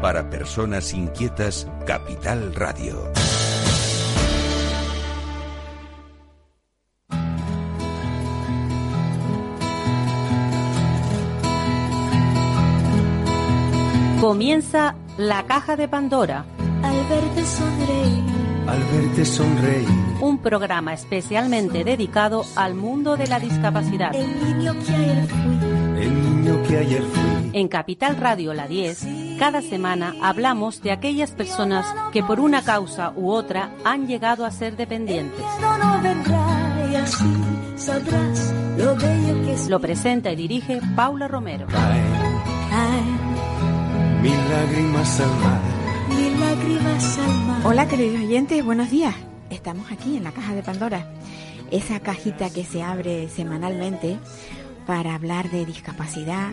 Para personas inquietas, Capital Radio. Comienza la caja de Pandora. Al verte sonreír. Al verte sonreír. Un programa especialmente dedicado al mundo de la discapacidad. El niño que ayer fui. El niño que ayer fui. En Capital Radio La 10, cada semana hablamos de aquellas personas que por una causa u otra han llegado a ser dependientes. Lo presenta y dirige Paula Romero. Hola queridos oyentes, buenos días. Estamos aquí en la caja de Pandora, esa cajita que se abre semanalmente para hablar de discapacidad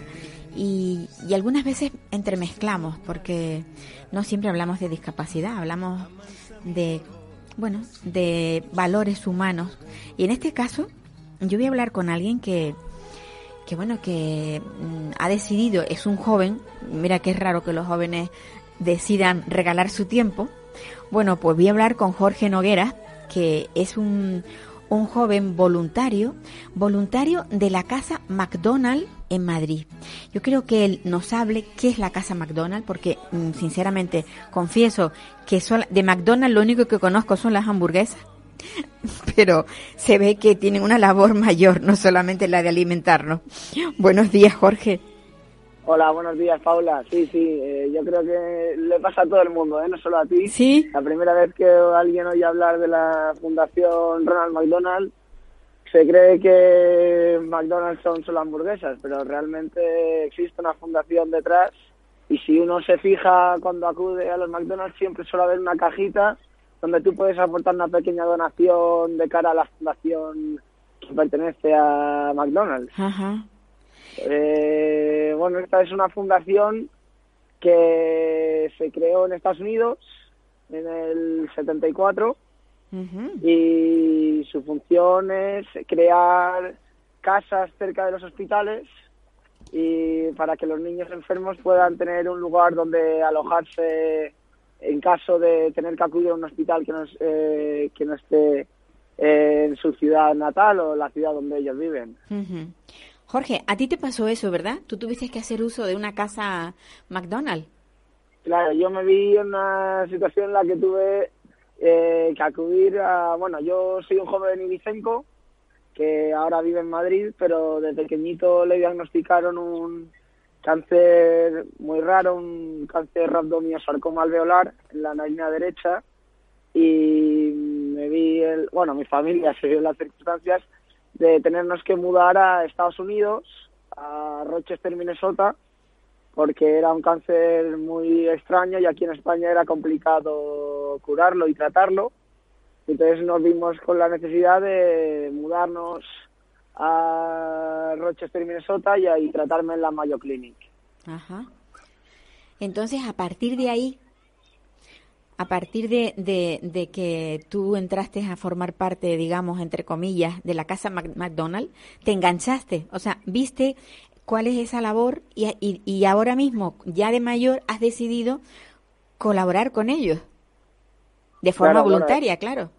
y, y algunas veces entremezclamos porque no siempre hablamos de discapacidad, hablamos de, bueno, de valores humanos. Y en este caso yo voy a hablar con alguien que, que bueno, que mm, ha decidido, es un joven, mira que es raro que los jóvenes decidan regalar su tiempo. Bueno, pues voy a hablar con Jorge Noguera, que es un, un joven voluntario, voluntario de la Casa McDonald en Madrid. Yo creo que él nos hable qué es la Casa McDonald, porque mm, sinceramente confieso que de McDonald lo único que conozco son las hamburguesas pero se ve que tienen una labor mayor, no solamente la de alimentarnos. Buenos días, Jorge. Hola, buenos días, Paula. Sí, sí, eh, yo creo que le pasa a todo el mundo, ¿eh? no solo a ti. Sí, La primera vez que alguien oye hablar de la Fundación Ronald McDonald, se cree que McDonald's son solo hamburguesas, pero realmente existe una fundación detrás y si uno se fija cuando acude a los McDonald's siempre suele haber una cajita donde tú puedes aportar una pequeña donación de cara a la fundación que pertenece a McDonald's. ajá, Eh, bueno, esta es una fundación que se creó en Estados Unidos en el 74 y su función es crear casas cerca de los hospitales y para que los niños enfermos puedan tener un lugar donde alojarse en caso de tener que acudir a un hospital que no, es- eh, que no esté en su ciudad natal o la ciudad donde ellos viven. Jorge, a ti te pasó eso, ¿verdad? Tú tuviste que hacer uso de una casa McDonald's. Claro, yo me vi en una situación en la que tuve eh, que acudir a... Bueno, yo soy un joven ibicenco que ahora vive en Madrid, pero de pequeñito le diagnosticaron un cáncer muy raro, un cáncer rabdomiosarcoma alveolar en la narina derecha y me vi, el, bueno, mi familia se vio en las circunstancias de tenernos que mudar a Estados Unidos, a Rochester, Minnesota, porque era un cáncer muy extraño y aquí en España era complicado curarlo y tratarlo. Entonces nos vimos con la necesidad de mudarnos a Rochester, Minnesota y ahí tratarme en la Mayo Clinic. Ajá. Entonces, a partir de ahí, a partir de, de, de que tú entraste a formar parte, digamos, entre comillas, de la casa McDonald's, te enganchaste, o sea, viste cuál es esa labor y, y, y ahora mismo, ya de mayor, has decidido colaborar con ellos, de forma Claro, voluntaria, claro.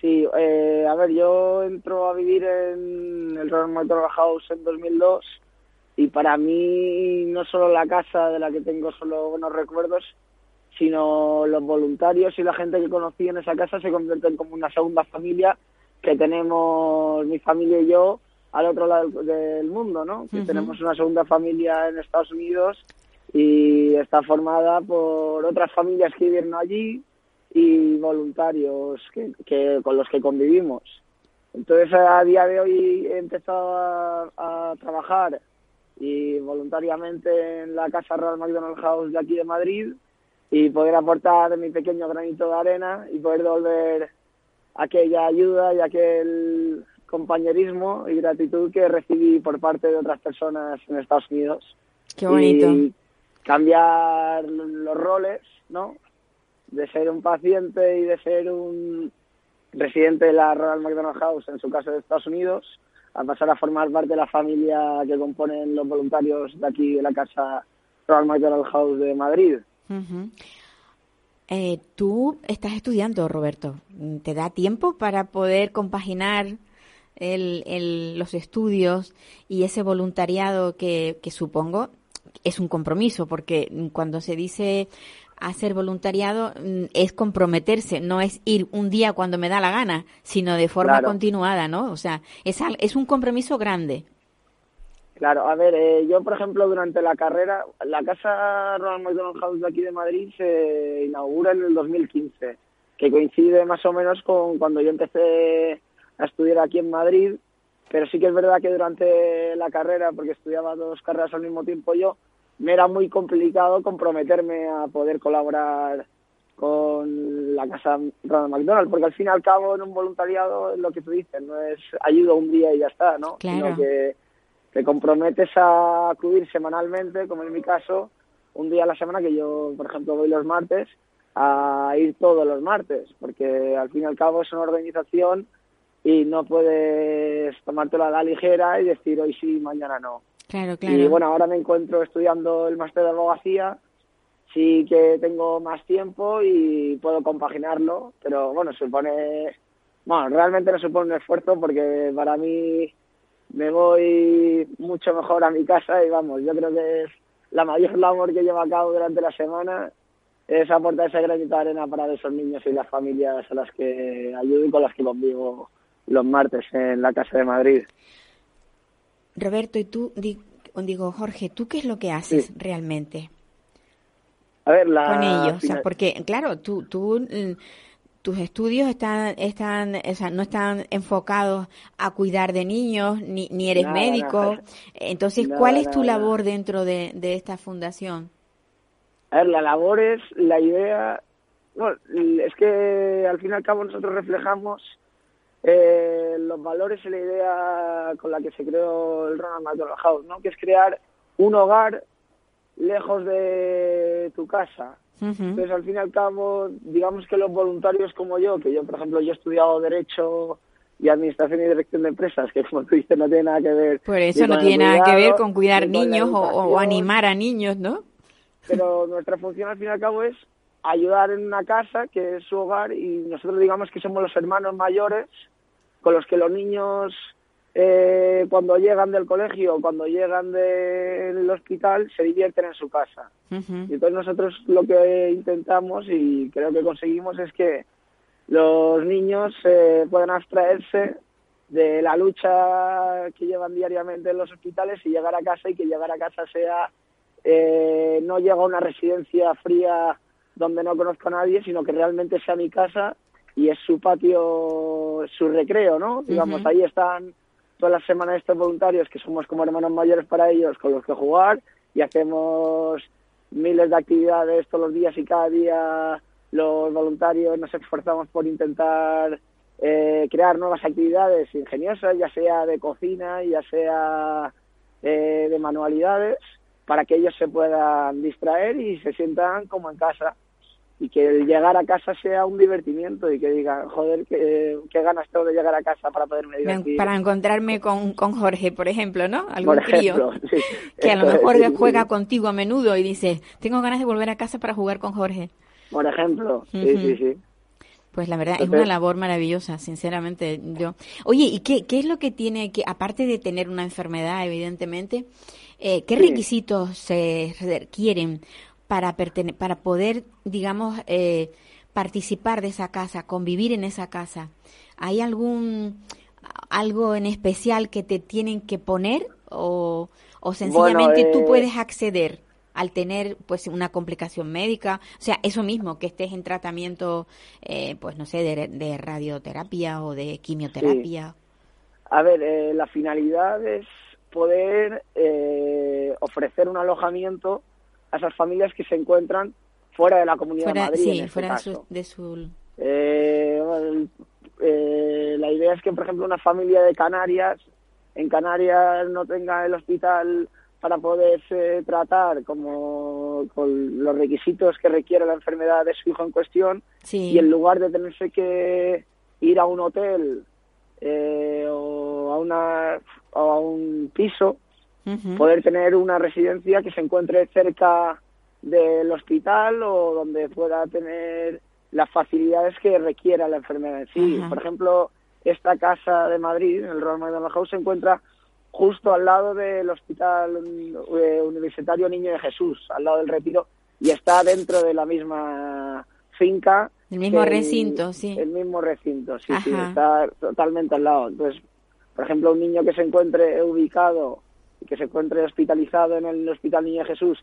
Sí, eh, a ver, yo entro a vivir en el Ronald McDonald House en 2002 y para mí no solo la casa de la que tengo solo buenos recuerdos, sino los voluntarios y la gente que conocí en esa casa se convierten como una segunda familia que tenemos mi familia y yo al otro lado del, mundo, ¿no? Que tenemos una segunda familia en Estados Unidos y está formada por otras familias que vivieron allí y voluntarios que, que- con los que convivimos. Entonces a día de hoy he empezado a, a trabajar y voluntariamente en la Casa Real McDonald House de aquí de Madrid y poder aportar mi pequeño granito de arena y poder devolver aquella ayuda y aquel compañerismo y gratitud que recibí por parte de otras personas en Estados Unidos. Qué bonito. Y cambiar los roles, ¿no? De ser un paciente y de ser un residente de la Royal McDonald House, en su caso de Estados Unidos, a pasar a formar parte de la familia que componen los voluntarios de aquí de la casa Royal McDonald House de Madrid. Eh, tú estás estudiando, Roberto. ¿Te da tiempo para poder compaginar el, los estudios y ese voluntariado que, que supongo es un compromiso? Porque cuando se dice hacer voluntariado mm, es comprometerse, no es ir un día cuando me da la gana, sino de forma continuada, ¿no? O sea, es, es un compromiso grande. Claro, a ver, eh, yo por ejemplo durante la carrera, la casa Ronald McDonald House de aquí de Madrid se inaugura en el 2015, que coincide más o menos con cuando yo empecé a estudiar aquí en Madrid, pero sí que es verdad que durante la carrera, porque estudiaba dos carreras al mismo tiempo yo, me era muy complicado comprometerme a poder colaborar con la casa Ronald McDonald, porque al fin y al cabo en un voluntariado es lo que tú dices, no es ayuda un día y ya está, ¿no? Claro. Sino que te comprometes a acudir semanalmente, como en mi caso, un día a la semana, que yo, por ejemplo, voy los martes, a ir todos los martes, porque al fin y al cabo es una organización y no puedes tomártelo a la ligera y decir hoy sí, mañana no. Claro, claro. Y bueno, ahora me encuentro estudiando el máster de abogacía, sí que tengo más tiempo y puedo compaginarlo, pero bueno, supone, bueno, realmente no supone un esfuerzo porque para mí me voy mucho mejor a mi casa y vamos, yo creo que es la mayor labor que llevo a cabo durante la semana es aportar ese granito de arena para esos niños y las familias a las que ayudo y con las que convivo los martes en la Casa de Madrid. Roberto, y tú, digo, Jorge, ¿tú qué es lo que haces realmente? A ver, la... Con ellos, o sea, porque, claro, tú, tú mm, tus estudios están, están, o sea, no están enfocados a cuidar de niños, ni, ni eres médico. Entonces, ¿cuál es tu labor dentro de, de, esta fundación? A ver, la labor es la idea, bueno, es que al fin y al cabo nosotros reflejamos eh, los valores y la idea con la que se creó el Ronald McDonald House, ¿no? Que es crear un hogar lejos de tu casa, entonces, al fin y al cabo, digamos que los voluntarios como yo, que yo, por ejemplo, yo he estudiado Derecho y Administración y Dirección de Empresas, que como tú dices, no tiene nada que ver. Por eso no tiene nada que ver con cuidar niños o, animar a niños, ¿no? Pero nuestra función, al fin y al cabo, es ayudar en una casa que es su hogar y nosotros digamos que somos los hermanos mayores con los que los niños eh, cuando llegan del colegio, cuando llegan del hospital, se divierten en su casa. Y entonces nosotros lo que intentamos y creo que conseguimos es que los niños eh, puedan abstraerse de la lucha que llevan diariamente en los hospitales y llegar a casa y que llegar a casa sea eh, no llega a una residencia fría donde no conozco a nadie, sino que realmente sea mi casa y es su patio, su recreo, ¿no? Digamos, ahí están todas las semanas estos voluntarios, que somos como hermanos mayores para ellos, con los que jugar y hacemos miles de actividades todos los días y cada día los voluntarios nos esforzamos por intentar eh, crear nuevas actividades ingeniosas, ya sea de cocina, ya sea eh, de manualidades, para que ellos se puedan distraer y se sientan como en casa y que el llegar a casa sea un divertimiento y que digan, joder, qué, ganas tengo de llegar a casa para poderme divertir. Para encontrarme con, con Jorge, por ejemplo, ¿no? Algún crío que a lo mejor juega contigo a menudo y dice, tengo ganas de volver a casa para jugar con Jorge. Por ejemplo, sí, sí, sí. Pues la verdad es una labor maravillosa, sinceramente. Yo. Oye, ¿y qué, qué es lo que tiene que, aparte de tener una enfermedad, evidentemente, eh, qué requisitos se requieren para, para poder, digamos, eh, participar de esa casa, convivir en esa casa? ¿Hay algún algo en especial que te tienen que poner o, o sencillamente tú eh, puedes acceder al tener pues una complicación médica, o sea, eso mismo, que estés en tratamiento, eh, pues no sé, de, radioterapia o de quimioterapia. A ver, la finalidad es poder ofrecer un alojamiento a esas familias que se encuentran fuera de la Comunidad de Madrid. Sí, este fuera De, su, eh, eh, la idea es que, por ejemplo, una familia de Canarias, en Canarias no tenga el hospital para poderse tratar como con los requisitos que requiere la enfermedad de su hijo en cuestión y en lugar de tenerse que ir a un hotel eh, o a una o a un piso poder tener una residencia que se encuentre cerca del hospital o donde pueda tener las facilidades que requiera la enfermedad en sí. Por ejemplo, esta casa de Madrid, el Royal McDonald House, se encuentra justo al lado del Hospital eh, Universitario Niño de Jesús, al lado del Retiro, y está dentro de la misma finca. El mismo recinto, sí. El mismo recinto, sí, sí, está totalmente al lado. Entonces, por ejemplo, un niño que se encuentre ubicado y que se encuentre hospitalizado en el Hospital Niño Jesús,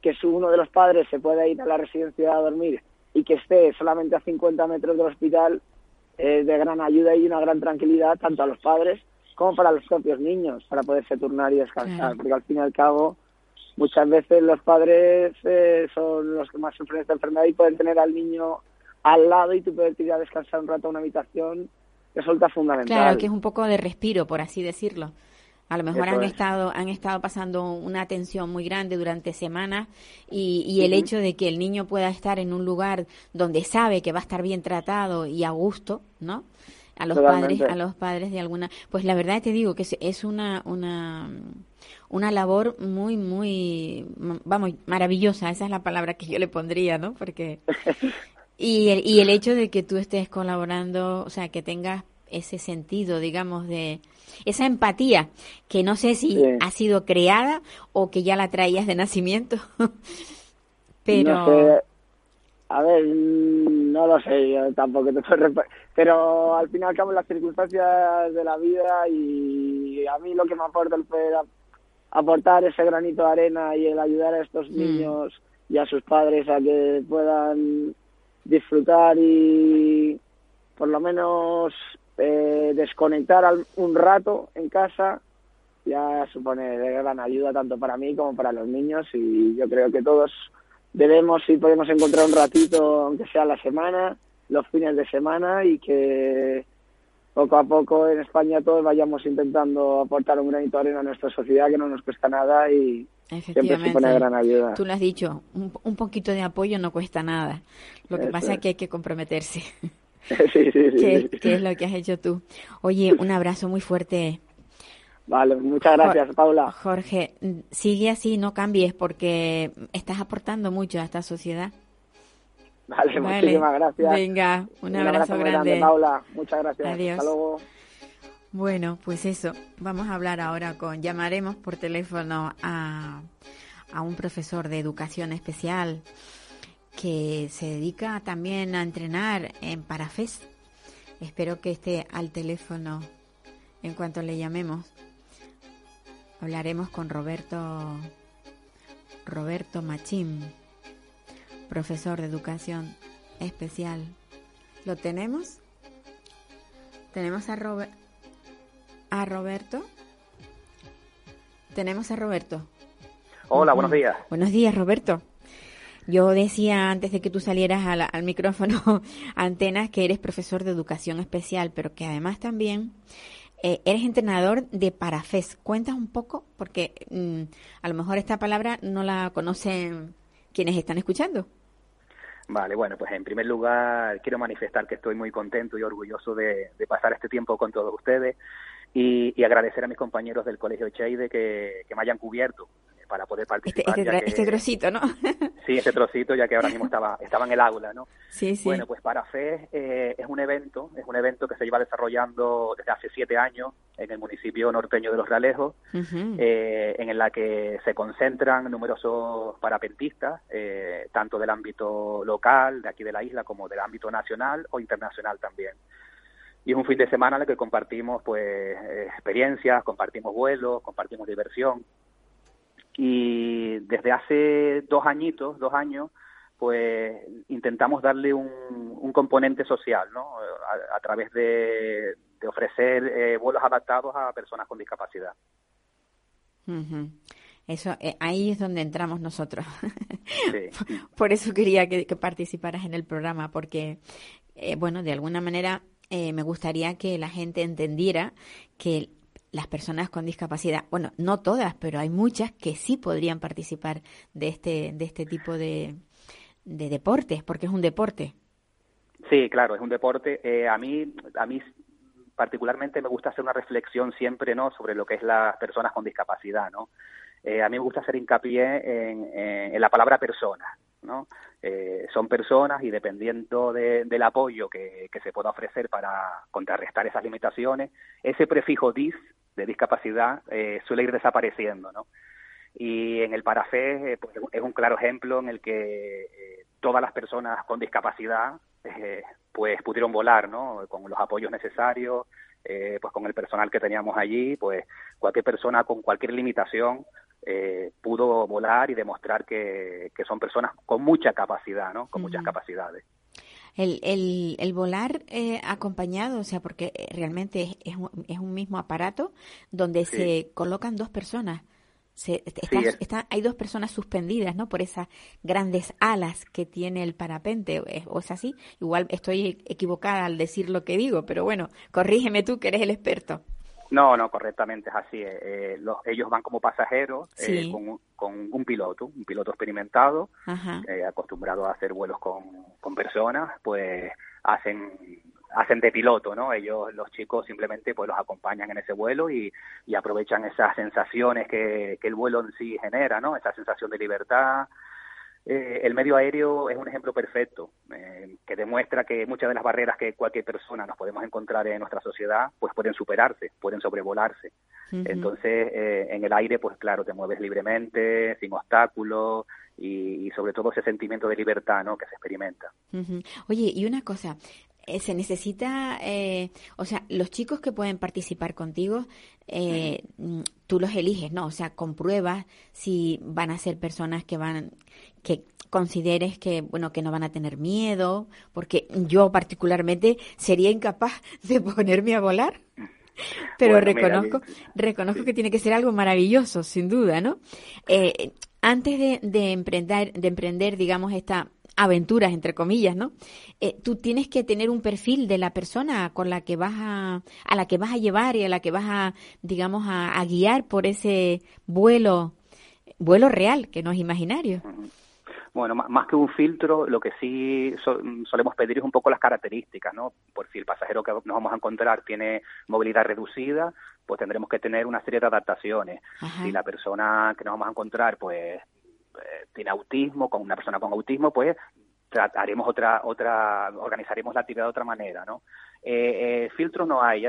que su, uno de los padres se pueda ir a la residencia a dormir y que esté solamente a 50 metros del hospital, es de gran ayuda y una gran tranquilidad tanto a los padres como para los propios niños, para poderse turnar y descansar, porque al fin y al cabo muchas veces los padres eh, son los que más sufren esta enfermedad y pueden tener al niño al lado y tú puedes ir a descansar un rato a una habitación, resulta fundamental. Claro, que es un poco de respiro, por así decirlo. A lo mejor han estado han estado pasando una tensión muy grande durante semanas y, y el hecho de que el niño pueda estar en un lugar donde sabe que va a estar bien tratado y a gusto, ¿no? A los padres, a los padres de alguna, pues la verdad te digo que es una una una labor muy muy vamos maravillosa, esa es la palabra que yo le pondría, ¿no? Porque y el, y el hecho de que tú estés colaborando, o sea, que tengas ese sentido, digamos, de esa empatía, que no sé si ha sido creada o que ya la traías de nacimiento. Pero... No sé. A ver, no lo sé, yo tampoco te puedo Pero al final y las circunstancias de la vida y a mí lo que me aporta el poder aportar ese granito de arena y el ayudar a estos mm. niños y a sus padres a que puedan disfrutar y por lo menos eh, desconectar un rato en casa ya supone de gran ayuda tanto para mí como para los niños y yo creo que todos debemos y podemos encontrar un ratito aunque sea la semana los fines de semana y que poco a poco en España todos vayamos intentando aportar un granito de arena a nuestra sociedad que no nos cuesta nada y siempre supone gran ayuda. Tú lo has dicho, un, poquito de apoyo no cuesta nada. Lo que pasa es que hay que comprometerse. sí, sí, sí, ¿Qué, es lo que has hecho tú? Oye, un abrazo muy fuerte. Vale, muchas gracias, Paula. Jorge, sigue así, no cambies, porque estás aportando mucho a esta sociedad. Vale, muchísimas gracias. Venga, un, abrazo, grande. Paula. Muchas gracias. Adiós. Hasta luego. Bueno, pues eso, vamos a hablar ahora con, llamaremos por teléfono a, a un profesor de educación especial que se dedica también a entrenar en Parafes. Espero que esté al teléfono en cuanto le llamemos. Hablaremos con Roberto Roberto Machín, profesor de educación especial. ¿Lo tenemos? ¿Tenemos a, a Roberto? ¿Tenemos a Roberto? Hola, buenos días. Buenos días, Roberto. Yo decía antes de que tú salieras al, micrófono, Antenas, que eres profesor de educación especial, pero que además también eh, eres entrenador de Parafes. Cuentas un poco, porque mm, a lo mejor esta palabra no la conocen quienes están escuchando. Vale, bueno, pues en primer lugar quiero manifestar que estoy muy contento y orgulloso de, pasar este tiempo con todos ustedes y, agradecer a mis compañeros del Colegio Cheide que, que me hayan cubierto para poder este, participar. Este, este, trocito, ¿no? sí, este trocito, ya que ahora mismo estaba, estaba en el aula, ¿no? Sí, sí. Bueno, pues para FE eh, es un evento, es un evento que se lleva desarrollando desde hace siete años en el municipio norteño de Los Realejos, eh, en la que se concentran numerosos parapentistas, eh, tanto del ámbito local, de aquí de la isla, como del ámbito nacional o internacional también y es un fin de semana en el que compartimos pues experiencias, compartimos vuelos, compartimos diversión y desde hace dos añitos, dos años, pues intentamos darle un, componente social, ¿no? A, través de, ofrecer eh, vuelos adaptados a personas con discapacidad. Eso, eh, ahí es donde entramos nosotros. Por eso quería que, participaras en el programa, porque, eh, bueno, de alguna manera me gustaría que la gente entendiera que las personas con discapacidad, bueno, no todas, pero hay muchas que sí podrían participar de este, de este tipo de, de deportes, porque es un deporte. Sí, claro, es un deporte. Eh, a mí, a mí particularmente me gusta hacer una reflexión siempre, ¿no? Sobre lo que es las personas con discapacidad, ¿no? a mí me gusta hacer hincapié en, la palabra persona, ¿no? son personas y dependiendo del apoyo que, se pueda ofrecer para contrarrestar esas limitaciones, ese prefijo dis de discapacidad suele ir desapareciendo, ¿no? Y en el Parafé pues, es un claro ejemplo en el que todas las personas con discapacidad eh, pues pudieron volar, ¿no? Con los apoyos necesarios, eh, pues con el personal que teníamos allí, pues cualquier persona con cualquier limitación eh, pudo volar y demostrar que, son personas con mucha capacidad, ¿no? Con muchas capacidades. El, el, el volar acompañado, o sea, porque realmente es, un, es un mismo aparato donde se colocan dos personas hay dos personas suspendidas, ¿no? Por esas grandes alas que tiene el parapente, ¿o es así? Igual estoy equivocada al decir lo que digo, pero bueno, corrígeme tú que eres el experto. No, no, correctamente es así. Eh, eh, los, ellos van como pasajeros eh, con, con, un piloto, un piloto experimentado, acostumbrado a hacer vuelos con, con personas, pues hacen hacen de piloto, ¿no? Ellos, los chicos, simplemente pues los acompañan en ese vuelo y, y aprovechan esas sensaciones que, que, el vuelo en sí genera, ¿no? Esa sensación de libertad. Eh, el medio aéreo es un ejemplo perfecto eh, que demuestra que muchas de las barreras que cualquier persona nos podemos encontrar en nuestra sociedad pues pueden superarse, pueden sobrevolarse. Entonces, eh, en el aire, pues claro, te mueves libremente, sin obstáculos y, y, sobre todo ese sentimiento de libertad ¿no? que se experimenta. Oye, y una cosa, se necesita, eh, o sea, los chicos que pueden participar contigo, eh, mm, tú los eliges, ¿no? O sea, compruebas si van a ser personas que van, que consideres que, bueno, que no van a tener miedo, porque yo particularmente sería incapaz de ponerme a volar. Pero reconozco, reconozco que tiene que ser algo maravilloso, sin duda, ¿no? antes de, de emprender, de emprender, digamos, esta aventuras, entre comillas, ¿no? Eh, tú tienes que tener un perfil de la persona con la que vas a, a la que vas a llevar y a la que vas a, digamos, a, guiar por ese vuelo, vuelo real, que no es imaginario. Bueno, más que un filtro, lo que sí solemos pedir es un poco las características, ¿no? Por si el pasajero que nos vamos a encontrar tiene movilidad reducida, pues tendremos que tener una serie de adaptaciones. Si la persona que nos vamos a encontrar, pues tiene autismo, con una persona con autismo, pues haremos otra, otra, organizaremos la actividad de otra manera, ¿no? Eh, eh, filtros no hay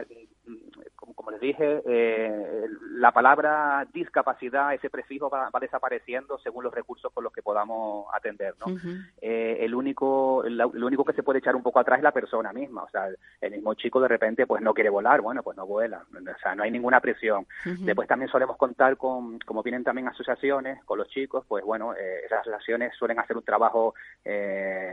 como, les dije, eh, la palabra discapacidad, ese prefijo va, desapareciendo según los recursos con los que podamos atender, ¿no? Eh, el único, lo único que se puede echar un poco atrás es la persona misma, o sea, el mismo chico de repente pues no quiere volar, bueno, pues no vuela, o sea, no hay ninguna presión. Después también solemos contar con, como vienen también asociaciones con los chicos, pues bueno, eh, esas asociaciones suelen hacer un trabajo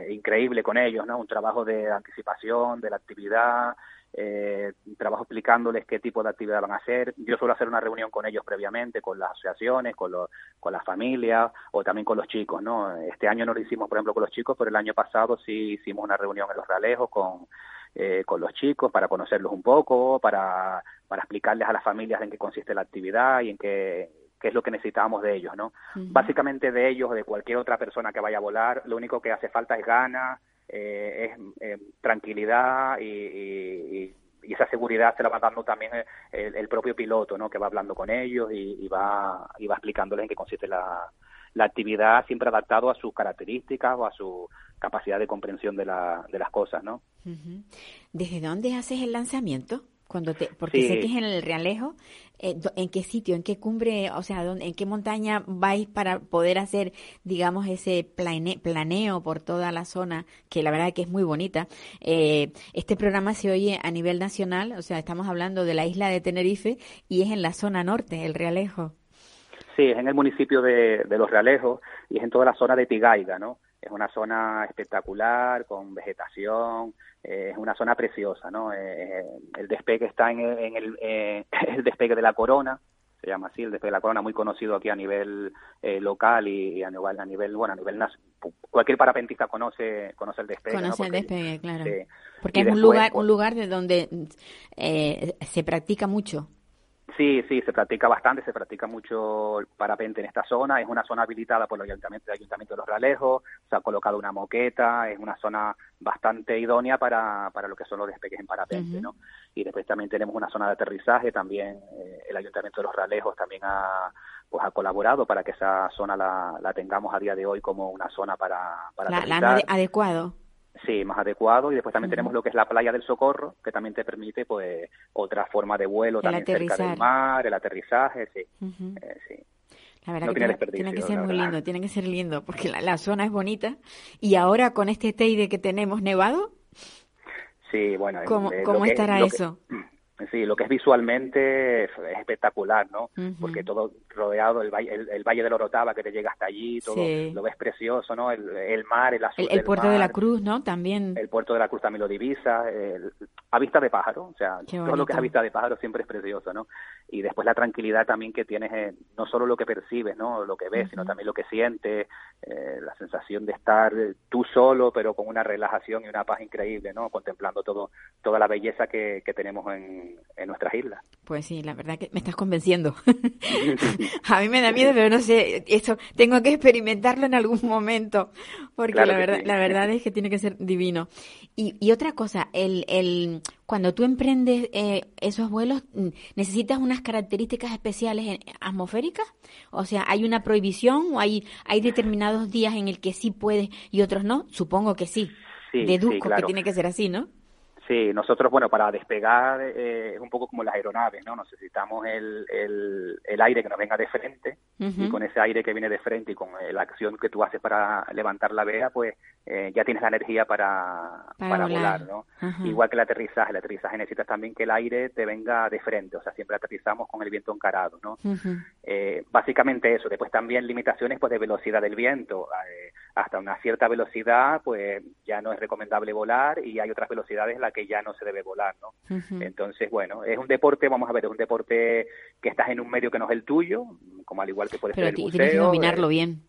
increíble con ellos, ¿no? Un trabajo de anticipación de la actividad, eh, trabajo explicándoles qué tipo de actividad van a hacer. Yo suelo hacer una reunión con ellos previamente, con las asociaciones, con, con las familias o también con los chicos, ¿no? Este año no lo hicimos, por ejemplo, con los chicos, pero el año pasado sí hicimos una reunión en los Realejos con, eh, con los chicos para conocerlos un poco, para, para explicarles a las familias en qué consiste la actividad y en qué, qué es lo que necesitamos de ellos, ¿no? Básicamente de ellos o de cualquier otra persona que vaya a volar, lo único que hace falta es ganas, eh, es eh, tranquilidad y, esa seguridad se la va dando también el, propio piloto, ¿no? Que va hablando con ellos y, va, y va explicándoles en qué consiste la, la actividad, siempre adaptado a sus características o a su capacidad de comprensión de, la, de las cosas, ¿no? ¿Desde dónde haces el lanzamiento? Cuando te, porque sé que es en el Realejo, eh, ¿en qué sitio, en qué cumbre, o sea, en qué montaña vais para poder hacer, digamos, ese planeo por toda la zona, que la verdad que es muy bonita? Eh, este programa se oye a nivel nacional, o sea, estamos hablando de la isla de Tenerife y es en la zona norte, el Realejo. Sí, es en el municipio de, de Los Realejos y es en toda la zona de Tigaiga, ¿no? Es una zona espectacular, con vegetación, eh, es una zona preciosa, ¿no? Eh, el despegue está en, el, eh, el, despegue de la corona, se llama así, el despegue de la corona, muy conocido aquí a nivel local y, a nivel, a nivel, bueno, a nivel cualquier parapentista conoce conoce el despegue. Conoce el despegue, claro. Porque es un lugar, un lugar de donde se practica mucho. Sí, sí, se practica bastante, se practica mucho parapente en esta zona. Es una zona habilitada por el Ayuntamiento, el Ayuntamiento de Los Realejos, se ha colocado una moqueta, es una zona bastante idónea para, para lo que son los despegues en parapente, ¿no? Y después también tenemos una zona de aterrizaje, también eh, el Ayuntamiento de Los Realejos también ha pues ha colaborado para que esa zona la, la tengamos a día de hoy como una zona para, para la, la adecuado. Sí, más adecuado. Y después también tenemos lo que es la playa del Socorro, que también te permite pues otra forma de vuelo también cerca del mar, el aterrizaje, sí. eh, sí. La verdad que tiene, que ser muy lindo, tiene que ser lindo, porque la, la, zona es bonita. Y ahora con este Teide que tenemos nevado, sí, bueno, ¿cómo, eh, ¿cómo estará eso? Sí, lo que es visualmente es espectacular, ¿no? Porque todo rodeado, el, valle, el, Valle de la Orotava que te llega hasta allí, todo lo ves precioso, ¿no? El, mar, el azul El, puerto de la Cruz, ¿no? También. El puerto de la Cruz también lo divisa, a vista de pájaro, o sea, todo lo que es a vista de pájaro siempre es precioso, ¿no? Y después la tranquilidad también que tienes, en, no solo lo que percibes, ¿no? Lo que ves, sino también lo que sientes, eh, la sensación de estar tú solo, pero con una relajación y una paz increíble, ¿no? Contemplando todo, toda la belleza que, que tenemos en en, nuestras islas. Pues sí, la verdad que me estás convenciendo. a mí me da miedo, pero no sé, eso tengo que experimentarlo en algún momento, porque la verdad, la verdad es que tiene que ser divino. Y, y otra cosa, el, el, cuando tú emprendes eh, esos vuelos, ¿necesitas unas características especiales atmosféricas? O sea, ¿hay una prohibición o hay, hay determinados días en el que sí puedes y otros no? Supongo que sí. sí Deduzco que tiene que ser así, ¿no? Sí, nosotros, bueno, para despegar eh, es un poco como las aeronaves, ¿no? Necesitamos el, el, el aire que nos venga de frente y con ese aire que viene de frente y con eh, la acción que tú haces para levantar la vea, pues eh, ya tienes la energía para, para, volar, ¿no? Igual que el aterrizaje, el aterrizaje necesitas también que el aire te venga de frente, o sea, siempre aterrizamos con el viento encarado, ¿no? eh, básicamente eso, después también limitaciones pues de velocidad del viento, eh, hasta una cierta velocidad pues ya no es recomendable volar y hay otras velocidades en las que ya no se debe volar, ¿no? Entonces, bueno, es un deporte, vamos a ver, es un deporte que estás en un medio que no es el tuyo, como al igual que puede ser el buceo. tienes que dominarlo bien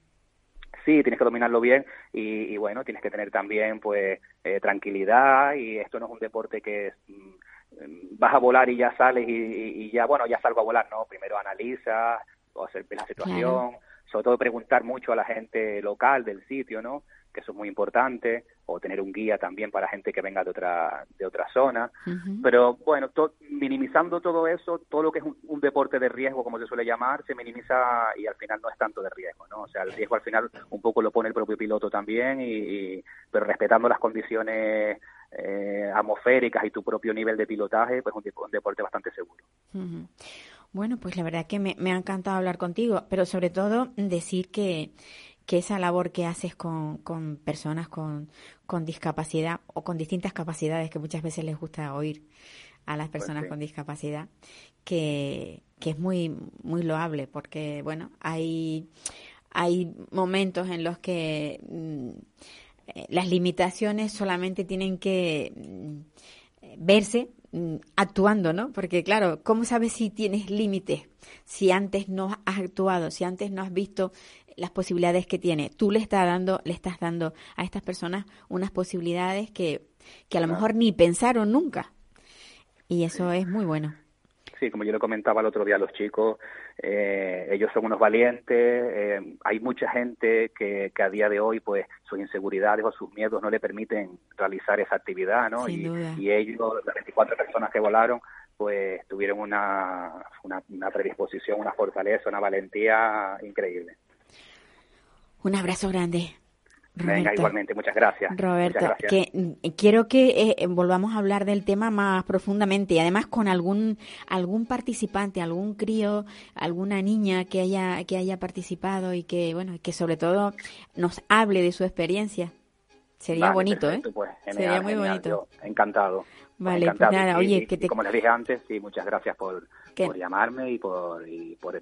sí, tienes que dominarlo bien y, bueno, tienes que tener también pues eh, tranquilidad y esto no es un deporte que mm, vas a volar y ya sales y, ya, bueno, ya salgo a volar, no, primero analiza, o hacer la situación, sobre todo preguntar mucho a la gente local del sitio, ¿no? Que eso es muy importante, o tener un guía también para gente que venga de otra, de otra zona. Pero bueno, minimizando todo eso, todo lo que es un, deporte de riesgo, como se suele llamar, se minimiza y al final no es tanto de riesgo, ¿no? O sea, el riesgo al final un poco lo pone el propio piloto también, y, pero respetando las condiciones eh, atmosféricas y tu propio nivel de pilotaje, pues un, un deporte bastante seguro. Bueno, pues la verdad que me, me ha encantado hablar contigo, pero sobre todo decir que que esa labor que haces con, con personas con, con, discapacidad o con distintas capacidades que muchas veces les gusta oír a las pues personas con discapacidad, que, que, es muy, muy loable porque, bueno, hay, hay momentos en los que mm, las limitaciones solamente tienen que mm, verse mm, actuando, ¿no? Porque claro, ¿cómo sabes si tienes límites? Si antes no has actuado, si antes no has visto las posibilidades que tiene. Tú le estás dando, le estás dando a estas personas unas posibilidades que, que a lo mejor ni pensaron nunca. Y eso es muy bueno. Sí, como yo le comentaba el otro día a los chicos, eh, ellos son unos valientes, eh, hay mucha gente que, que, a día de hoy pues sus inseguridades o sus miedos no le permiten realizar esa actividad, ¿no? y, y, ellos, las 24 personas que volaron, pues tuvieron una, una, una predisposición, una fortaleza, una valentía increíble. Un abrazo grande. Venga, igualmente, muchas gracias. Roberto, que mm, quiero que eh, volvamos a hablar del tema más profundamente y además con algún algún participante, algún crío, alguna niña que haya que haya participado y que bueno, que sobre todo nos hable de su experiencia. Sería bonito, ¿eh? Pues, Sería muy bonito. encantado. Vale, pues nada, oye, que te... como les dije antes, sí, muchas gracias por, por llamarme y por, y por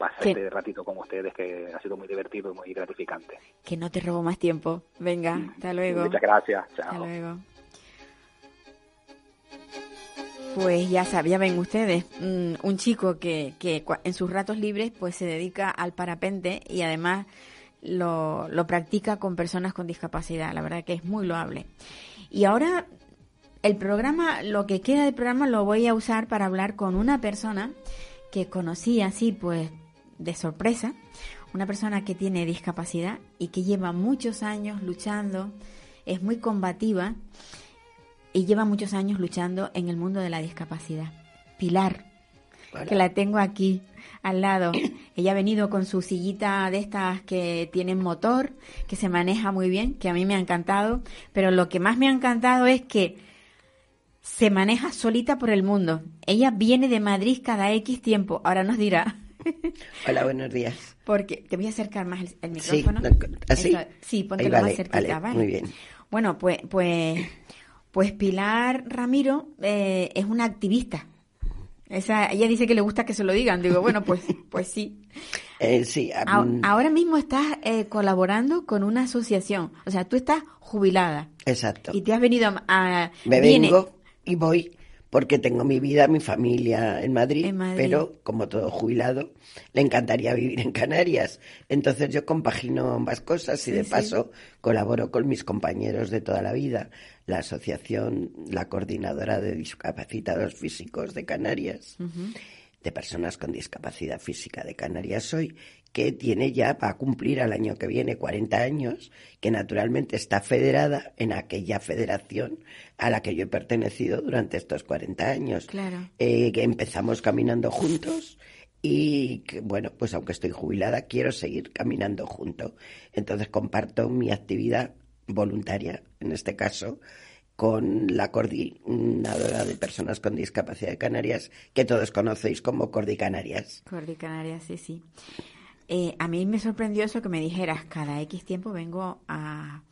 pasar este ratito con ustedes que ha sido muy divertido y muy gratificante. Que no te robo más tiempo. Venga, mm, hasta luego. Muchas gracias. Chao. Hasta luego. Pues ya sabían ven ustedes, mm, un chico que, que en sus ratos libres pues se dedica al parapente y además lo, lo practica con personas con discapacidad. La verdad que es muy loable. Y ahora el programa, lo que queda del programa lo voy a usar para hablar con una persona que conocí así, pues, de sorpresa, una persona que tiene discapacidad y que lleva muchos años luchando, es muy combativa y lleva muchos años luchando en el mundo de la discapacidad. Pilar, que la tengo aquí al lado. Ella ha venido con su sillita de estas que tienen motor, que se maneja muy bien, que a mí me ha encantado, pero lo que más me ha encantado es que se maneja solita por el mundo. Ella viene de Madrid cada X tiempo. Ahora nos dirá. Hola, buenos días. Porque te voy a acercar más el, micrófono. Sí, ¿así? sí, póntelo más cerquita, vale, Muy bien. Bueno, pues, pues, pues Pilar Ramiro eh, es una activista. Esa, ella dice que le gusta que se lo digan. Digo, bueno, pues, pues sí. Eh, sí. ahora mismo estás eh, colaborando con una asociación. O sea, tú estás jubilada. Exacto. Y te has venido a... Me vengo y voy porque tengo mi vida, mi familia en Madrid, pero como todo jubilado, le encantaría vivir en Canarias. Entonces yo compagino ambas cosas y de paso colaboro con mis compañeros de toda la vida, la asociación, la coordinadora de discapacitados físicos de Canarias, de personas con discapacidad física de Canarias soy, que tiene ya, va a cumplir al año que viene 40 años, que naturalmente está federada en aquella federación a la que yo he pertenecido durante estos 40 años. Claro. Eh, que empezamos caminando juntos y que, bueno, pues aunque estoy jubilada, quiero seguir caminando junto. Entonces comparto mi actividad voluntaria, en este caso, con la coordinadora de personas con discapacidad de Canarias, que todos conocéis como Cordi Canarias. Cordi Canarias, sí, sí. Eh, a mí me sorprendió eso que me dijeras, cada X tiempo vengo a,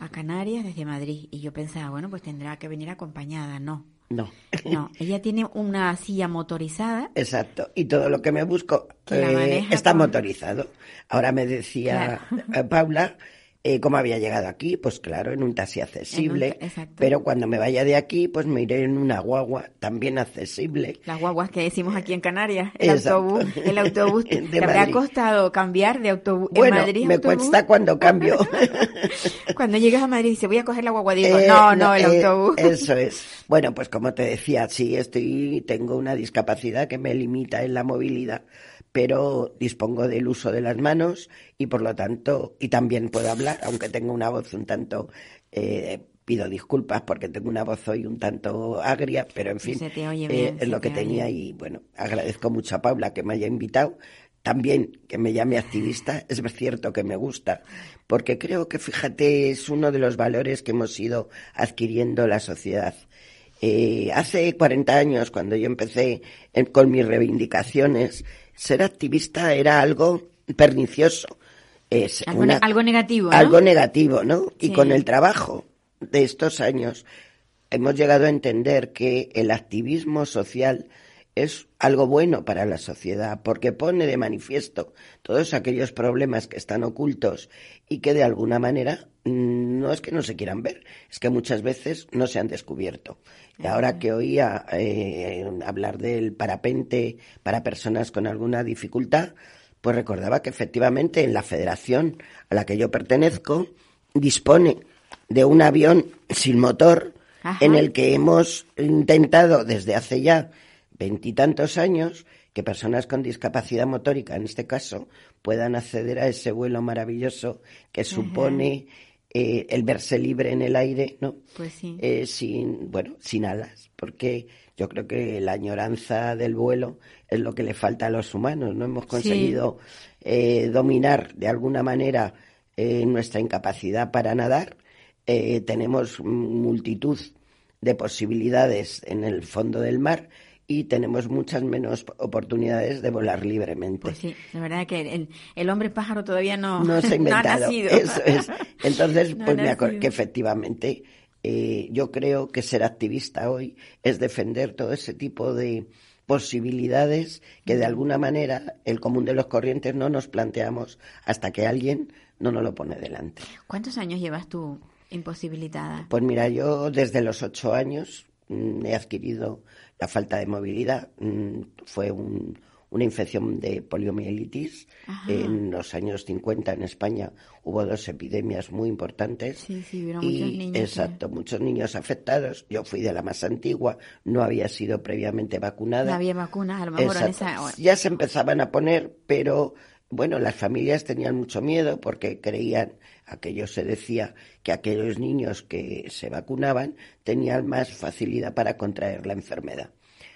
a Canarias desde Madrid. Y yo pensaba, bueno, pues tendrá que venir acompañada. No, no. No, ella tiene una silla motorizada. Exacto. Y todo lo que me busco eh, está motorizado. Ahora me decía Paula eh, ¿Cómo había llegado aquí? Pues claro, en un taxi accesible. pero cuando me vaya de aquí, pues me iré en una guagua también accesible. Las guaguas que decimos aquí en Canarias. El autobús. El autobús. ¿Te habrá costado cambiar de autobús bueno, Madrid? me cuesta cuando cambio. cuando llegas a Madrid y dices, voy a coger la guagua, digo, eh, no, no, el eh, autobús. Eso es. Bueno, pues como te decía, sí, estoy, tengo una discapacidad que me limita en la movilidad pero dispongo del uso de las manos y por lo tanto, y también puedo hablar, aunque tengo una voz un tanto, eh, pido disculpas porque tengo una voz hoy un tanto agria, pero en fin, eh, es lo que tenía y bueno, agradezco mucho a Paula que me haya invitado. También que me llame activista, es cierto que me gusta, porque creo que, fíjate, es uno de los valores que hemos ido adquiriendo la sociedad. Eh, hace 40 años, cuando yo empecé con mis reivindicaciones, ser activista era algo pernicioso. Es algo, algo negativo. Algo negativo, ¿no? Y con el trabajo de estos años hemos llegado a entender que el activismo social es algo bueno para la sociedad porque pone de manifiesto todos aquellos problemas que están ocultos y que de alguna manera mm, no es que no se quieran ver, es que muchas veces no se han descubierto. Y ahora que oía eh, hablar del parapente para personas con alguna dificultad, pues recordaba que efectivamente en la federación a la que yo pertenezco dispone de un avión sin motor en el que hemos intentado desde hace ya veintitantos años que personas con discapacidad motórica, en este caso, puedan acceder a ese vuelo maravilloso que supone eh, el verse libre en el aire, ¿no? Pues sí. Eh, sin, bueno, sin alas, porque yo creo que la añoranza del vuelo es lo que le falta a los humanos, no hemos conseguido eh, dominar de alguna manera nuestra incapacidad para nadar, tenemos multitud de posibilidades en el fondo del mar, y tenemos muchas menos oportunidades de volar libremente. Pues sí, la verdad que el, hombre pájaro todavía no, no se ha inventado. nacido. Eso es. Entonces, pues me acuerdo que efectivamente eh, yo creo que ser activista hoy es defender todo ese tipo de posibilidades que de alguna manera el común de los corrientes no nos planteamos hasta que alguien no nos lo pone delante. ¿Cuántos años llevas tú imposibilitada? Pues mira, yo desde los ocho años mm, he adquirido la falta de movilidad. Mm, fue un, una infección de poliomielitis. En los años 50 en España hubo dos epidemias muy importantes. Sí, sí, hubo y, muchos niños. Exacto, muchos niños afectados. Yo fui de la más antigua, no había sido previamente vacunada. No había vacunas, a lo mejor en esa... Ya se empezaban a poner, pero bueno, las familias tenían mucho miedo porque creían, aquello se decía, que aquellos niños que se vacunaban tenían más facilidad para contraer la enfermedad.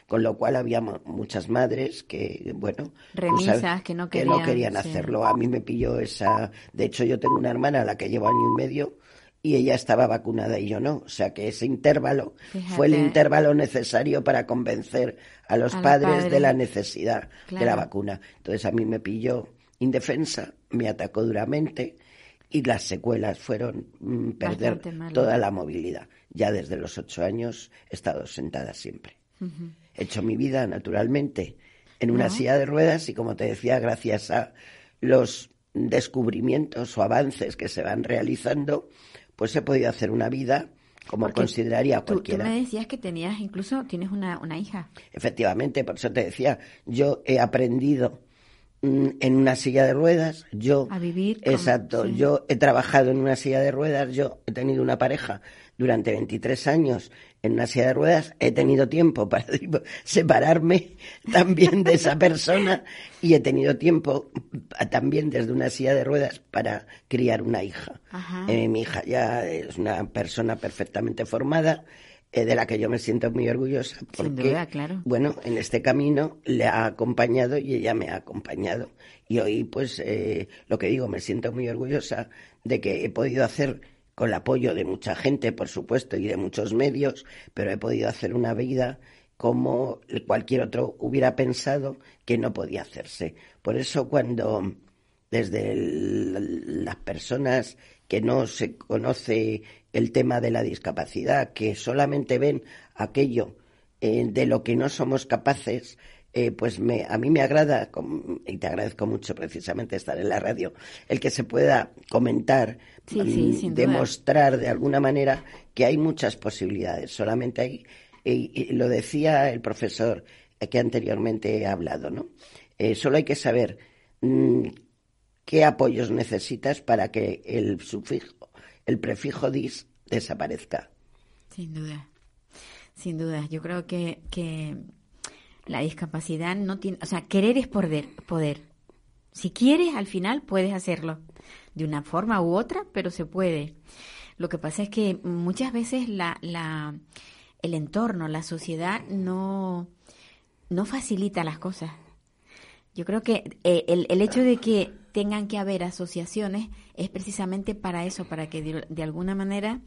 Con lo cual había muchas madres que, bueno, remisas que no querían, no querían hacerlo. A mí me pilló esa, de hecho yo tengo una hermana a la que llevo año y medio y ella estaba vacunada y yo no, o sea que ese intervalo fue el intervalo necesario para convencer a los, padres, de la necesidad de la vacuna. Entonces a mí me pilló indefensa, me atacó duramente y las secuelas fueron mm, perder toda la movilidad. Ya desde los ocho años he estado sentada siempre. He hecho mi vida, naturalmente, en una silla de ruedas y, como te decía, gracias a los descubrimientos o avances que se van realizando, pues he podido hacer una vida como consideraría cualquiera. Tú me decías que tenías, incluso tienes una, una hija. Efectivamente, por eso te decía, yo he aprendido en una silla de ruedas, yo... A vivir. exacto, yo he trabajado en una silla de ruedas, yo he tenido una pareja durante 23 años en una silla de ruedas, he tenido tiempo para separarme también de esa persona y he tenido tiempo también desde una silla de ruedas para criar una hija. Eh, mi hija ya es una persona perfectamente formada, eh, de la que yo me siento muy orgullosa porque, claro. bueno, en este camino le ha acompañado y ella me ha acompañado. Y hoy, pues, eh, lo que digo, me siento muy orgullosa de que he podido hacer con el apoyo de mucha gente, por supuesto, y de muchos medios, pero he podido hacer una vida como cualquier otro hubiera pensado que no podía hacerse. Por eso cuando desde las personas que no se conoce el tema de la discapacidad, que solamente ven aquello eh, de lo que no somos capaces, eh, pues me, a mí me agrada, y te agradezco mucho precisamente estar en la radio, el que se pueda comentar, mm, demostrar de alguna manera que hay muchas posibilidades. Solamente hay, y, lo decía el profesor que anteriormente he hablado, ¿no? Eh, solo hay que saber mm, qué apoyos necesitas para que el sufijo, el prefijo dis desaparezca. Sin duda, sin duda. Yo creo que, que la discapacidad no tiene, o sea, querer es poder, poder. Si quieres, al final puedes hacerlo de una forma u otra, pero se puede. Lo que pasa es que muchas veces la, la, el entorno, la sociedad no, no facilita las cosas. Yo creo que eh, el, el, hecho de que tengan que haber asociaciones es precisamente para eso, para que de alguna manera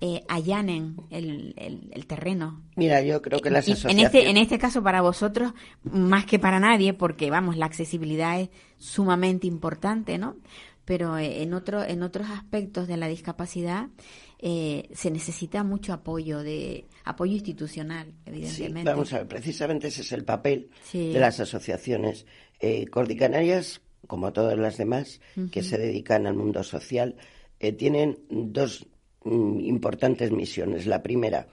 eh, allanen el, el, terreno. Mira, yo creo que las En este, en este caso para vosotros, más que para nadie, porque vamos, la accesibilidad es sumamente importante, ¿no? Pero eh, en, otro, en otros aspectos de la discapacidad eh, se necesita mucho apoyo, de apoyo institucional, evidentemente. vamos a ver, precisamente ese es el papel de las asociaciones. Eh, Cordicanarias, como todas las demás que se dedican al mundo social, tienen dos Mm, importantes misiones. La primera,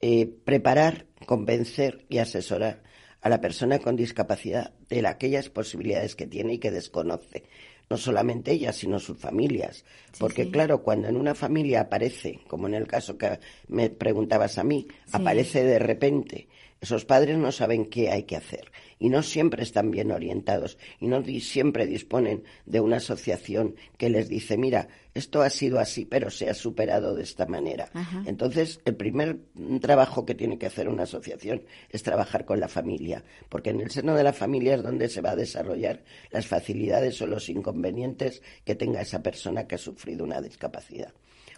eh, preparar, convencer y asesorar a la persona con discapacidad de aquellas posibilidades que tiene y que desconoce. No solamente ella, sino sus familias. Porque claro, cuando en una familia aparece, como en el caso que me preguntabas a mí, aparece de repente, esos padres no saben qué hay que hacer y no siempre están bien orientados y no siempre disponen de una asociación que les dice, mira, esto ha sido así, pero se ha superado de esta manera. Entonces, el primer trabajo que tiene que hacer una asociación es trabajar con la familia, porque en el seno de la familia es donde se va a desarrollar las facilidades o los inconvenientes que tenga esa persona que ha sufrido una discapacidad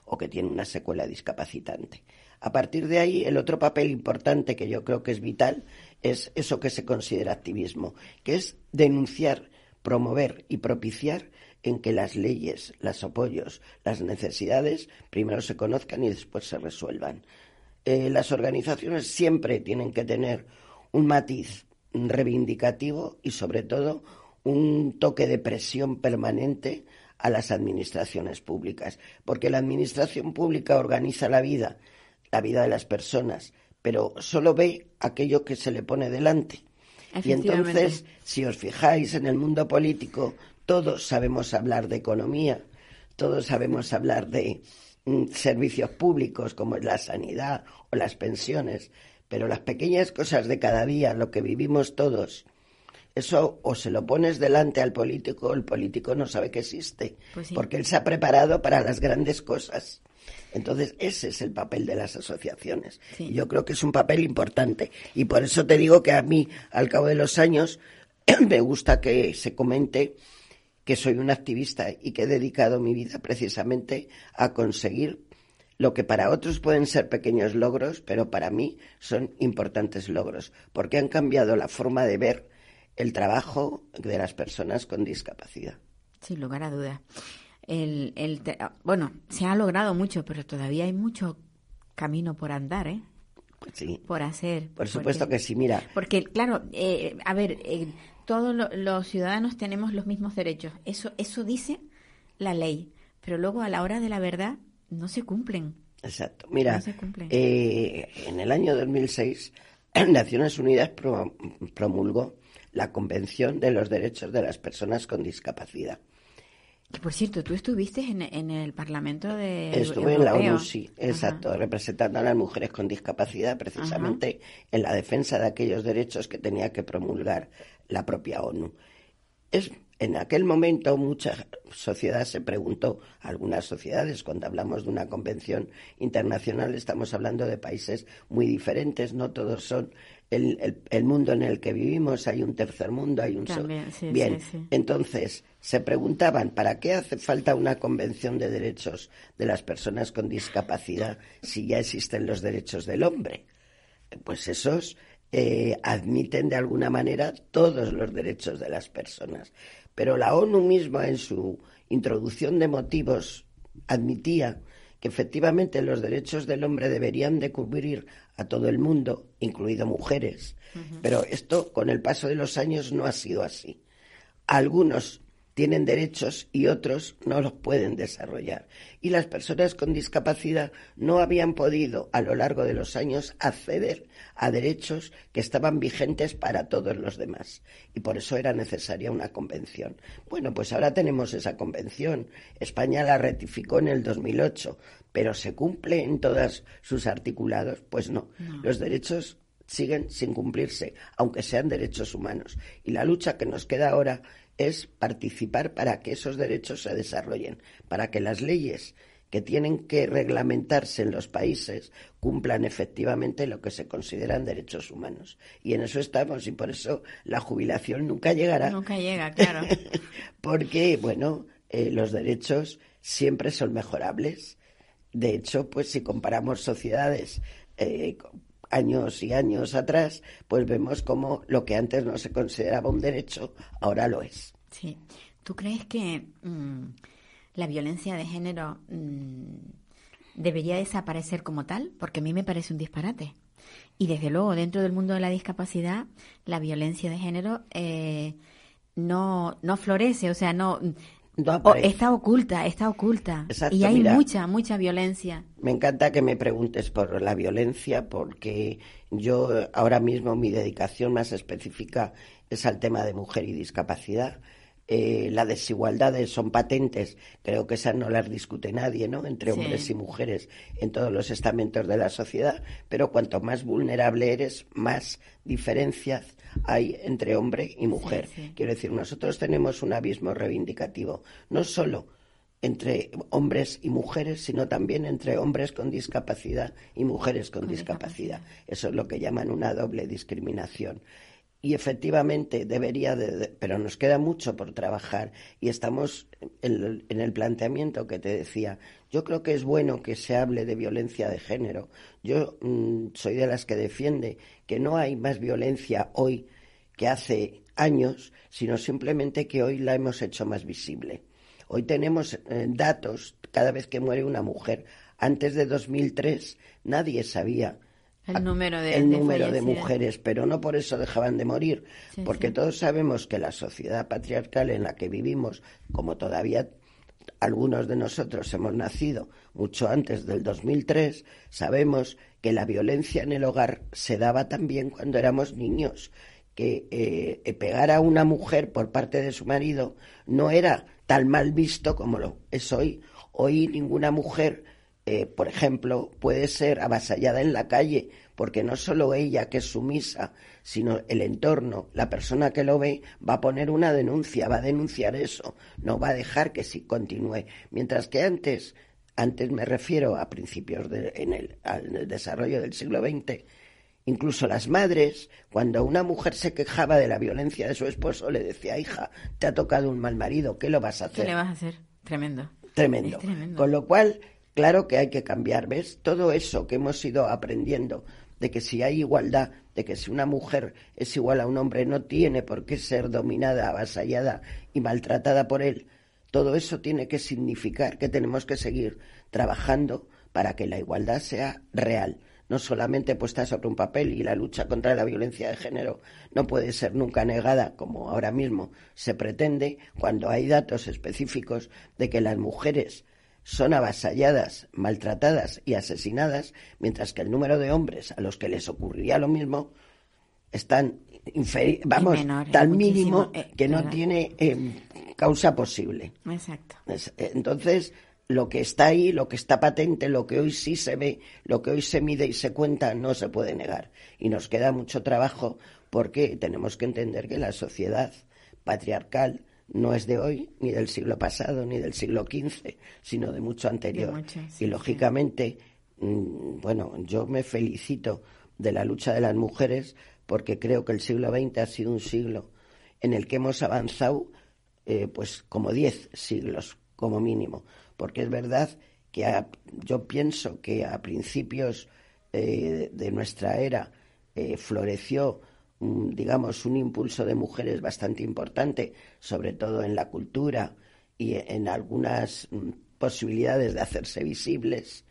o que tiene una secuela discapacitante. A partir de ahí, el otro papel importante que yo creo que es vital es eso que se considera activismo, que es denunciar, promover y propiciar en que las leyes, los apoyos, las necesidades primero se conozcan y después se resuelvan. Eh, las organizaciones siempre tienen que tener un matiz reivindicativo y sobre todo un toque de presión permanente a las administraciones públicas, porque la administración pública organiza la vida, la vida de las personas, pero solo ve aquello que se le pone delante. Y entonces, si os fijáis en el mundo político, todos sabemos hablar de economía, todos sabemos hablar de mm, servicios públicos como la sanidad o las pensiones, pero las pequeñas cosas de cada día, lo que vivimos todos, eso o se lo pones delante al político o el político no sabe que existe, Pues sí. porque él se ha preparado para las grandes cosas. Entonces, ese es el papel de las asociaciones. Sí. Y yo creo que es un papel importante. Y por eso te digo que a mí, al cabo de los años, me gusta que se comente que soy un activista y que he dedicado mi vida precisamente a conseguir lo que para otros pueden ser pequeños logros, pero para mí son importantes logros, porque han cambiado la forma de ver el trabajo de las personas con discapacidad. Sin lugar a dudas. El, el ah, bueno, se ha logrado mucho, pero todavía hay mucho camino por andar, ¿eh? Pues sí, Por hacer. por supuesto que sí. Mira, Porque, claro, eh, a ver, eh, todos lo- los ciudadanos tenemos los mismos derechos. Eso, eso dice la ley. Pero luego, a la hora de la verdad, no se cumplen. Exacto. Mira, No se cumple. eh, en el año 2006, Naciones Unidas pro- promulgó la Convención de los Derechos de las Personas con Discapacidad. Que, por cierto, tú estuviste en, en el Parlamento de Estuve en la Europeo. ONU, sí, exacto, Ajá. representando a las mujeres con discapacidad, precisamente en la defensa de aquellos derechos que tenía que promulgar la propia ONU. Es, en aquel momento mucha sociedad se preguntó, algunas sociedades, cuando hablamos de una convención internacional, estamos hablando de países muy diferentes, no todos son el, el- el mundo en el que vivimos, hay un tercer mundo, hay un... so- También, sí, Bien, sí, sí. entonces, se preguntaban, ¿para qué hace falta una convención de derechos de las personas con discapacidad si ya existen los derechos del hombre? Pues esos eh, admiten de alguna manera todos los derechos de las personas. Pero la ONU misma en su introducción de motivos admitía que efectivamente los derechos del hombre deberían de cubrir a todo el mundo, incluido mujeres. Pero esto con el paso de los años no ha sido así algunos tienen derechos y otros no los pueden desarrollar. Y las personas con discapacidad no habían podido a lo largo de los años acceder a derechos que estaban vigentes para todos los demás. Y por eso era necesaria una convención. Bueno, pues ahora tenemos esa convención. España la ratificó en el 2008, pero ¿se cumple en todos sus articulados? Pues no. Los derechos siguen sin cumplirse, aunque sean derechos humanos. Y la lucha que nos queda ahora es participar para que esos derechos se desarrollen, para que las leyes que tienen que reglamentarse en los países cumplan efectivamente lo que se consideran derechos humanos. Y en eso estamos, y por eso la jubilación nunca llegará. Nunca llega, claro. Porque, bueno, eh, los derechos siempre son mejorables. De hecho, pues si comparamos sociedades eh, años y años atrás, pues vemos como lo que antes no se consideraba un derecho, ahora lo es. Sí. ¿Tú crees que mm, la violencia de género mm, debería desaparecer como tal? Porque a mí me parece un disparate. Y desde luego, dentro del mundo de la discapacidad, la violencia de género eh, no, no florece, o sea, no... Está oculta, está oculta. Exacto, y hay mira. mucha, mucha violencia. Me encanta que me preguntes por la violencia porque yo ahora mismo mi dedicación más específica es al tema de mujer y discapacidad. Eh, las desigualdades son patentes, creo que esas no las discute nadie, ¿no? Entre Sí. hombres y mujeres en todos los estamentos de la sociedad, pero cuanto más vulnerable eres, más diferencias hay entre hombre y mujer. Sí, sí. Quiero decir, nosotros tenemos un abismo reivindicativo, no solo entre hombres y mujeres, sino también entre hombres con discapacidad y mujeres con, Con discapacidad. discapacidad. Eso es lo que llaman una doble discriminación. Y efectivamente debería de, pero nos queda mucho por trabajar y estamos en, en el planteamiento que te decía. Yo creo que es bueno que se hable de violencia de género. Yo mm, soy de las que defiende que no hay más violencia hoy que hace años, sino simplemente que hoy la hemos hecho más visible. Hoy tenemos eh, datos cada vez que muere una mujer. Antes de 2003 nadie sabía El a- número de- el de número de fallecidas. mujeres, pero no por eso dejaban de morir, Sí, porque sí. todos sabemos que la sociedad patriarcal en la que vivimos, como todavía algunos de nosotros hemos nacido mucho antes del 2003, sabemos que la violencia en el hogar se daba también cuando éramos niños, que eh, pegar a una mujer por parte de su marido no era tan mal visto como lo es hoy. Hoy ninguna mujer, eh, por ejemplo, puede ser avasallada en la calle, porque no solo ella que es sumisa, sino el entorno, la persona que lo ve, va a poner una denuncia, va a denunciar eso, no va a dejar que sí continúe. Mientras que antes, antes me refiero a principios de, en el, desarrollo del siglo XX, Incluso las madres, cuando una mujer se quejaba de la violencia de su esposo, le decía, hija, te ha tocado un mal marido, ¿qué lo vas a hacer? ¿Qué le vas a hacer? Tremendo. Tremendo. Con lo cual, claro que hay que cambiar, ¿ves? Todo eso que hemos ido aprendiendo, de que si hay igualdad, de que si una mujer es igual a un hombre, no tiene por qué ser dominada, avasallada y maltratada por él, todo eso tiene que significar que tenemos que seguir trabajando para que la igualdad sea real no solamente puesta sobre un papel y la lucha contra la violencia de género no puede ser nunca negada, como ahora mismo se pretende, cuando hay datos específicos de que las mujeres son avasalladas, maltratadas y asesinadas, mientras que el número de hombres a los que les ocurriría lo mismo están vamos, tan mínimo eh, que no tiene eh, causa posible. Exacto. Eh, entonces, lo que está ahí, lo que está patente, lo que hoy sí se ve, lo que hoy se mide y se cuenta, no se puede negar. Y nos queda mucho trabajo porque tenemos que entender que la sociedad patriarcal no es de hoy, ni del siglo pasado, ni del siglo XV, sino de mucho anterior. y lógicamente, mm, bueno, yo me felicito de la lucha de las mujeres porque creo que el siglo XX ha sido un siglo en el que hemos avanzado eh, pues como diez siglos como mínimo porque es verdad que yo pienso que a principios eh, de nuestra era eh, floreció, digamos, un impulso de mujeres bastante importante, sobre todo en la cultura y en algunas mm, posibilidades de hacerse visibles,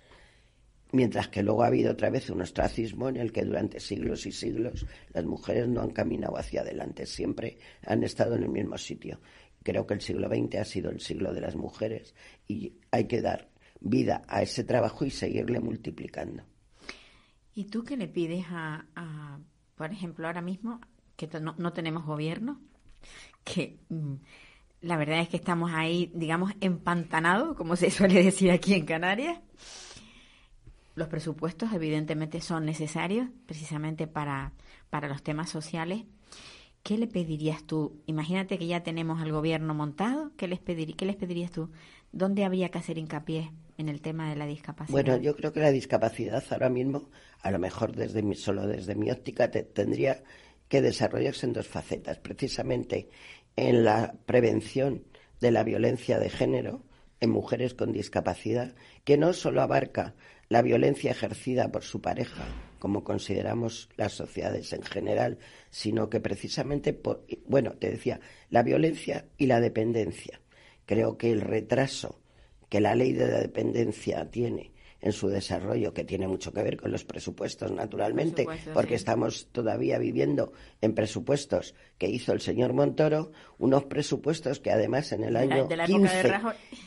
mientras que luego ha habido otra vez un ostracismo en el que durante siglos y siglos las mujeres no han caminado hacia adelante, siempre han estado en el mismo sitio. Creo que el siglo XX ha sido el siglo de las mujeres y hay que dar vida a ese trabajo y seguirle multiplicando. ¿Y tú qué le pides a, por ejemplo, ahora mismo, que no, tenemos gobierno, que mm, la verdad es que estamos ahí, digamos, empantanados, como se suele decir aquí en Canarias? Los presupuestos evidentemente son necesarios precisamente para, para los temas sociales, ¿qué le pedirías tú? Imagínate que ya tenemos al gobierno montado, ¿qué les, pedirías, ¿qué les pedirías tú? ¿Dónde habría que hacer hincapié en el tema de la discapacidad? Bueno, yo creo que la discapacidad ahora mismo, a lo mejor desde mi, solo desde mi óptica, tendría que desarrollarse en dos facetas, precisamente en la prevención de la violencia de género en mujeres con discapacidad, que no solo abarca la violencia ejercida por su pareja, como consideramos las sociedades en general, sino que precisamente, por, bueno, te decía, la violencia y la dependencia. Creo que el retraso que la ley de la dependencia tiene en su desarrollo, que tiene mucho que ver con los presupuestos, naturalmente, porque estamos todavía viviendo en presupuestos que hizo el señor Montoro, unos presupuestos que además en el año 15,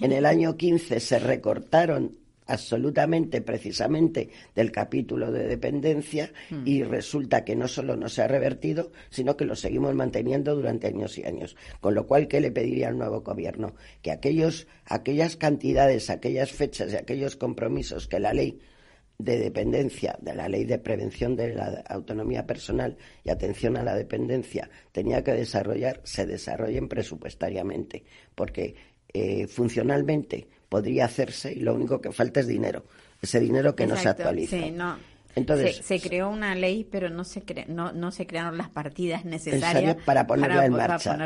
en el año 15 se recortaron absolutamente precisamente del capítulo de dependencia hmm. y resulta que no solo no se ha revertido, sino que lo seguimos manteniendo durante años y años. Con lo cual, ¿qué le pediría al nuevo gobierno? Que aquellos, aquellas cantidades, aquellas fechas y aquellos compromisos que la ley de dependencia, de la ley de prevención de la autonomía personal y atención a la dependencia tenía que desarrollar, se desarrollen presupuestariamente, porque eh, funcionalmente podría hacerse y lo único que falta es dinero. Ese dinero que no se actualiza. Entonces, se, creó una ley, pero no se, no, no se crearon las partidas necesarias para ponerla, en, marcha.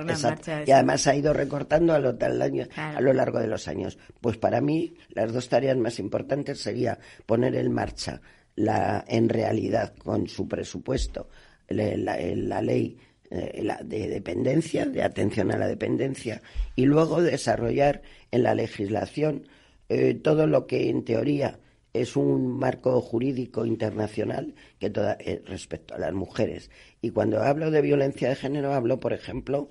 Y además ha ido recortando a lo, a lo largo de los años. Pues para mí las dos tareas más importantes sería poner en marcha la, en realidad con su presupuesto la, la ley eh, de dependencia, de atención a la dependencia, y luego desarrollar en la legislación eh, todo lo que en teoría es un marco jurídico internacional que toda, eh, respecto a las mujeres. Y cuando hablo de violencia de género, hablo, por ejemplo,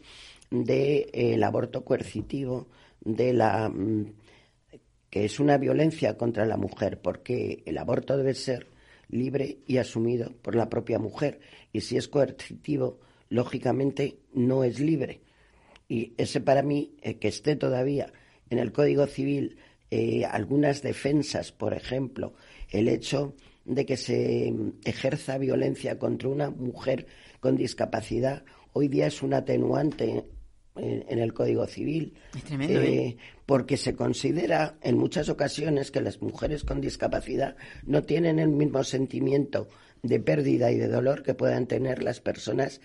del el aborto coercitivo, de la mm, que es una violencia contra la mujer, porque el aborto debe ser libre y asumido por la propia mujer. Y si es coercitivo, lógicamente no es libre. Y ese para mí, eh, que esté todavía en el Código Civil eh, algunas defensas, por ejemplo, el hecho de que se ejerza violencia contra una mujer con discapacidad, hoy día es un atenuante en, el Código Civil. ¿eh? Porque se considera en muchas ocasiones que las mujeres con discapacidad no tienen el mismo sentimiento de pérdida y de dolor que puedan tener las personas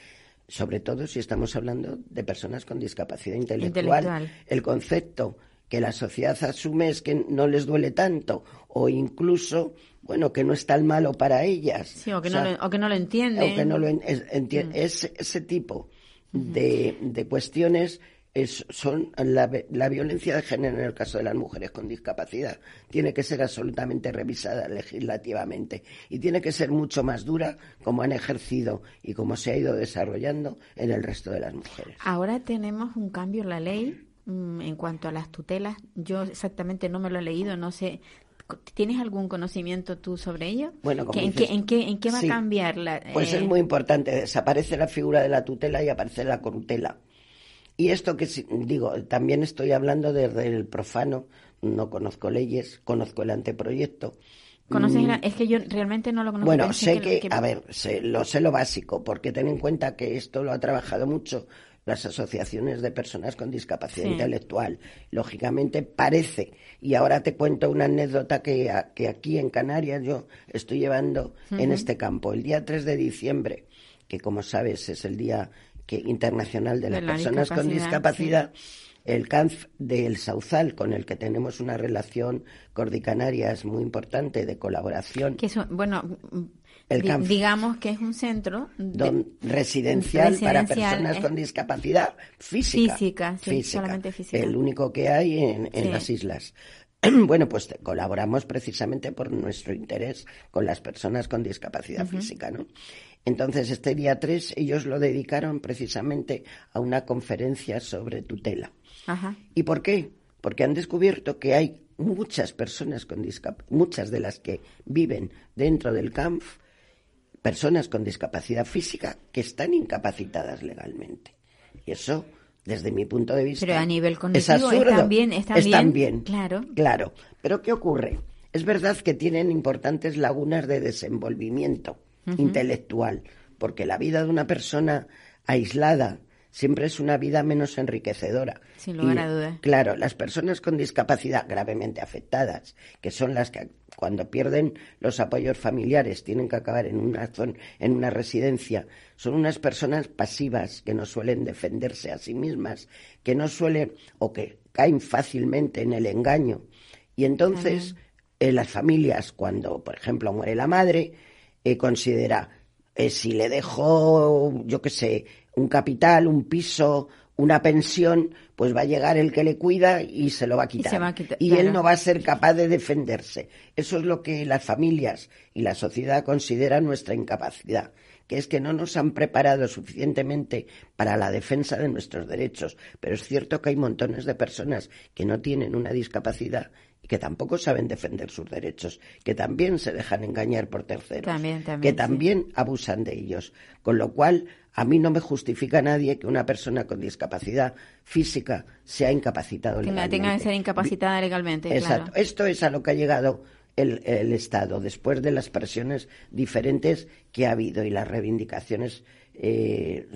sobre todo si estamos hablando de personas con discapacidad intelectual. El concepto que la sociedad asume es que no les duele tanto o incluso, bueno, que no es tan malo para ellas. Sí, o que, no, lo, o que no lo entienden. O que no lo es, mm. ese tipo de, de cuestiones es, son la, la, violencia de género en el caso de las mujeres con discapacidad tiene que ser absolutamente revisada legislativamente y tiene que ser mucho más dura como han ejercido y como se ha ido desarrollando en el resto de las mujeres. Ahora tenemos un cambio en la ley en cuanto a las tutelas. Yo exactamente no me lo he leído, no sé. ¿Tienes algún conocimiento tú sobre ello? Bueno, en, qué, en, qué, ¿En qué va a cambiar la.? Pues es eh? muy importante. Desaparece la figura de la tutela y aparece la corutela. Y esto que digo, también estoy hablando desde el profano, no conozco leyes, conozco el anteproyecto. ¿Conoces mm. es que yo realmente no lo conozco. Bueno, sé que, a ver, sé, lo sé lo básico, porque ten en cuenta que esto lo ha trabajado mucho las asociaciones de personas con discapacidad intelectual. Lógicamente parece, y ahora te cuento una anécdota que, que aquí en Canarias yo estoy llevando en este campo. El día 3 de diciembre, que como sabes es el Día que, Internacional de, las Personas con Discapacidad, el CANF del Sauzal, con el que tenemos una relación es muy importante de colaboración. Que bueno, digamos que es un centro residencial, para personas con discapacidad física. Física, sí, solamente física. El único que hay en, las islas. Bueno, pues colaboramos precisamente por nuestro interés con las personas con discapacidad física, ¿no? Entonces, este día 3 ellos lo dedicaron precisamente a una conferencia sobre tutela. ¿Y por qué? Porque han descubierto que hay muchas personas con discapacidad, muchas de las que viven dentro del CAMF, personas con discapacidad física que están incapacitadas legalmente. Y eso, desde mi punto de vista, Pero a nivel es están bien, están, bien, Claro. Claro. Pero ¿qué ocurre? Es verdad que tienen importantes lagunas de desenvolvimiento intelectual, porque la vida de una persona aislada siempre es una vida menos enriquecedora. Sin lugar a dudas. Claro, las personas con discapacidad gravemente afectadas, que son las que cuando pierden los apoyos familiares tienen que acabar en una zona, en una residencia, son unas personas pasivas que no suelen defenderse a sí mismas, que no suelen o que caen fácilmente en el engaño. Y entonces, en las familias, cuando, por ejemplo, muere la madre, eh, considera eh, si le dejo, yo qué sé, un capital, un piso, una pensión, pues va a llegar el que le cuida y se lo va a quitar. Y, él no va a ser capaz de defenderse. Eso es lo que las familias y la sociedad consideran nuestra incapacidad, que es que no nos han preparado suficientemente para la defensa de nuestros derechos. Pero es cierto que hay montones de personas que no tienen una discapacidad que tampoco saben defender sus derechos, que también se dejan engañar por terceros, que también abusan de ellos. Con lo cual, a mí no me justifica nadie que una persona con discapacidad física sea incapacitado que legalmente. tenga que ser incapacitada legalmente. Exacto. Esto es a lo que ha llegado el, Estado después de las presiones diferentes que ha habido y las reivindicaciones eh,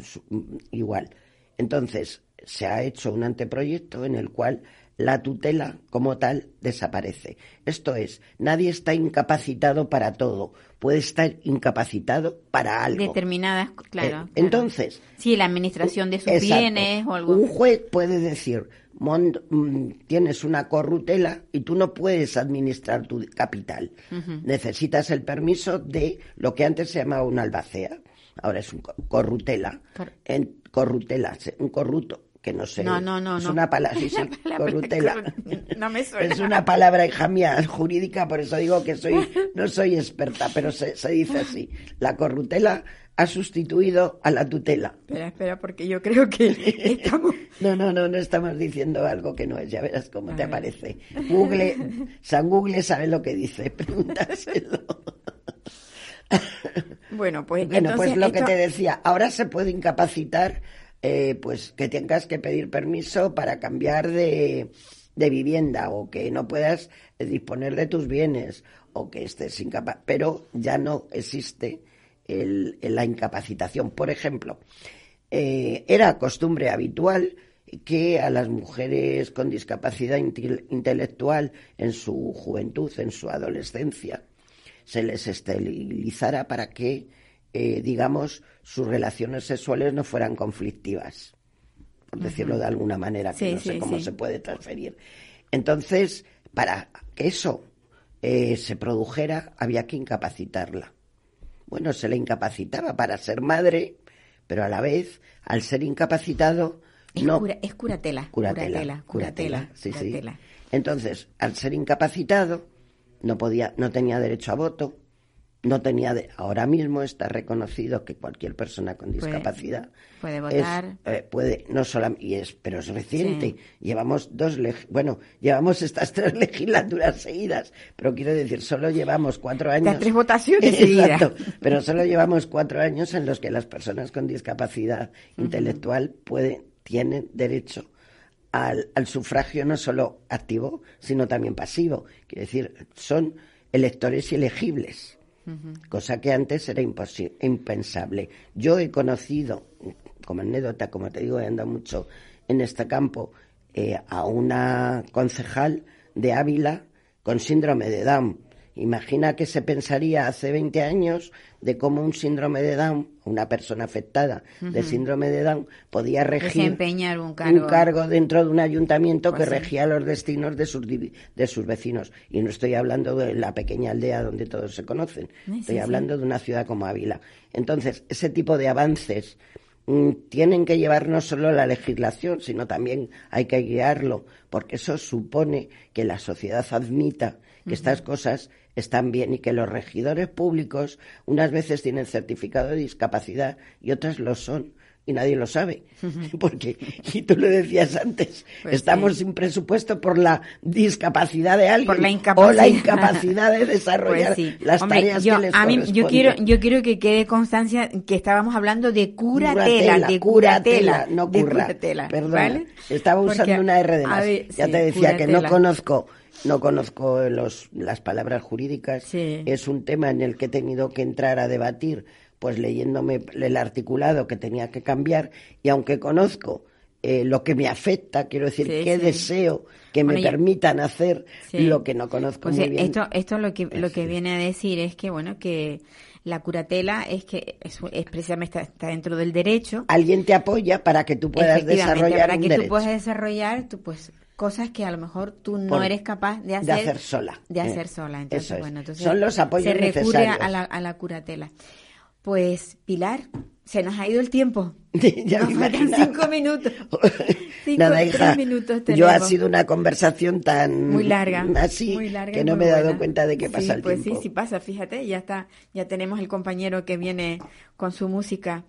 igual. Entonces, se ha hecho un anteproyecto en el cual la tutela como tal desaparece. Esto es, nadie está incapacitado para todo, puede estar incapacitado para algo. Determinadas, claro. Eh, entonces. Sí, la administración de sus bienes o algo. Un juez puede decir, mm, tienes una corrutela y tú no puedes administrar tu capital. Necesitas el permiso de lo que antes se llamaba una albacea. Ahora es un corrutela. En corrutela, un corrupto que no sé. No, no, no. Es una palabra, sí, corrutela. No me suena. Es una palabra, hija mía, jurídica, por eso digo que soy, no soy experta, pero se, se dice así. La corrutela ha sustituido a la tutela. Espera, espera, porque yo creo que estamos... no, no, no, no estamos diciendo algo que no es, ya verás cómo te aparece. Google, San Google sabe lo que dice, pregúntaselo. Bueno, pues, bueno, pues lo que te decía, ahora se puede incapacitar, eh, pues que tengas que pedir permiso para cambiar de, vivienda o que no puedas disponer de tus bienes o que estés incapaz, pero ya no existe el, la incapacitación. Por ejemplo, eh, era costumbre habitual que a las mujeres con discapacidad intelectual en su juventud, en su adolescencia, se les esterilizara para que, eh, digamos, sus relaciones sexuales no fueran conflictivas, por decirlo de alguna manera, que no sé cómo se puede transferir. Entonces, para que eso eh, se produjera, había que incapacitarla. Bueno, se le incapacitaba para ser madre, pero a la vez, al ser incapacitado, es, no, es curatela. Curatela. Curatela. Sí, sí. Entonces, al ser incapacitado, no podía, no tenía derecho a voto, no tenía de, ahora mismo está reconocido que cualquier persona con discapacidad puede, votar. eh, puede no solamente y es pero es reciente. Llevamos dos bueno llevamos estas tres legislaturas seguidas pero quiero decir solo llevamos cuatro años Las tres votaciones seguidas. Pero solo llevamos cuatro años en los que las personas con discapacidad intelectual pueden tienen derecho al, al sufragio no solo activo sino también pasivo. Quiero decir son electores cosa que antes era impensable. Yo he conocido, como anécdota, como te digo, he andado mucho en este campo, eh, a una concejal de Ávila con síndrome de Down. Imagina que se pensaría hace 20 años de cómo un síndrome de Down, una persona afectada de síndrome de Down, podía regir un cargo. dentro de un ayuntamiento que pues regía los destinos de sus, de sus vecinos. Y no estoy hablando de la pequeña aldea donde todos se conocen, estoy hablando de una ciudad como Ávila. Entonces, ese tipo de avances mm, tienen que llevar no solo la legislación, sino también hay que guiarlo, porque eso supone que la sociedad admita que estas cosas están bien y que los regidores públicos unas veces tienen certificado de discapacidad y otras lo son y nadie lo sabe. Porque, y tú lo decías antes, pues estamos sin presupuesto por la discapacidad de alguien o la incapacidad de desarrollar pues las tareas que les a mí, yo quiero Yo quiero que quede constancia que estábamos hablando de curatela, de curatela, no curra, perdón. Estaba usando una R de más. ya te decía que no conozco no conozco los, las palabras jurídicas. Es un tema en el que he tenido que entrar a debatir, pues leyéndome el articulado que tenía que cambiar, y aunque conozco eh, lo que me afecta, quiero decir, qué deseo que me permitan hacer lo que no conozco pues muy bien. Esto, esto lo que, lo que viene a decir es que, bueno, que la curatela es que es, precisamente está, dentro del derecho. Alguien te apoya para que tú puedas desarrollar para que tú puedas desarrollar, tú pues cosas que a lo mejor tú no eres capaz de hacer, de hacer sola. De hacer sola. Entonces, bueno, entonces Son los apoyos se recurre a la, a la curatela. Pues, Pilar, se nos ha ido el tiempo. ya nos faltan cinco minutos. cinco, Nada, hija, minutos yo ha sido una conversación tan muy larga, así muy larga que no me he dado cuenta de que pasa el pues tiempo. Sí, sí pasa, fíjate, ya está, ya tenemos el compañero que viene con su música.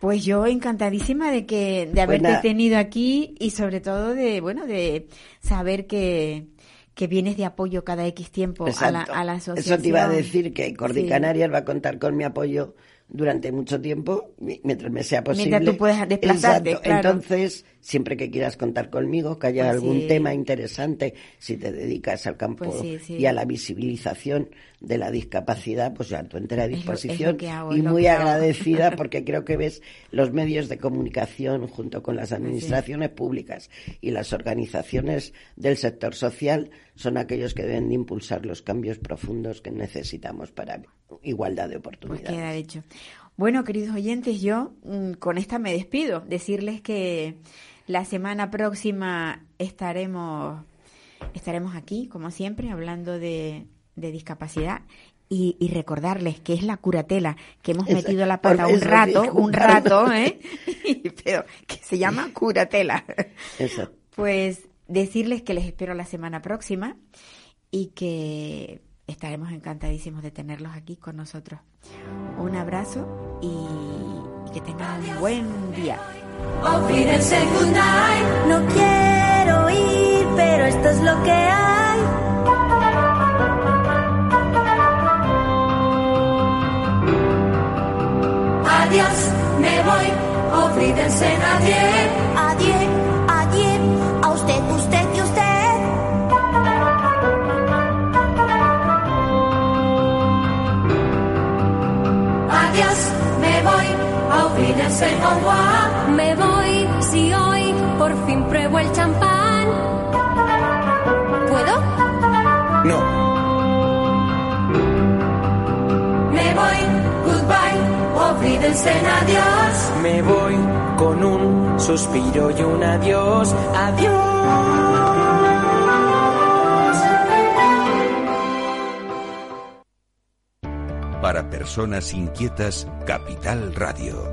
Pues yo encantadísima de que de haberte tenido aquí y sobre todo de bueno de saber que que vienes de apoyo cada X tiempo a la, a la, asociación. Eso te iba a decir que Cordi Canarias va a contar con mi apoyo durante mucho tiempo, mientras me sea posible. Mientras tú puedas desplazarte, Entonces, siempre que quieras contar conmigo, que haya pues algún tema interesante, si te dedicas al campo pues y a la visibilización de la discapacidad, pues ya tu entera disposición. y muy agradecida porque creo que ves los medios de comunicación junto con las administraciones públicas y las organizaciones del sector social son aquellos que deben de impulsar los cambios profundos que necesitamos para igualdad de pues oportunidades. queda hecho. Bueno, queridos oyentes, yo mm, con esta me despido. Decirles que la semana próxima estaremos, estaremos aquí, como siempre, hablando de, discapacidad y, recordarles que es la curatela, que hemos metido la pata un rato, un rato, ¿eh? Pero que se llama curatela. Eso. Pues decirles que les espero la semana próxima y que estaremos encantadísimos de tenerlos aquí con nosotros. Un abrazo y, y que tengan un buen día. No quiero ir, pero esto es lo que hay. Adiós, me voy, ofrídense nadie. Adiós, adiós, a usted, usted. Me voy, si hoy por fin pruebo el champán. ¿Puedo? No. Me voy, goodbye, olvídense adiós. Me voy con un suspiro y un adiós. Adiós. Para personas inquietas, Capital Radio.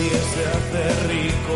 Nadie se hace rico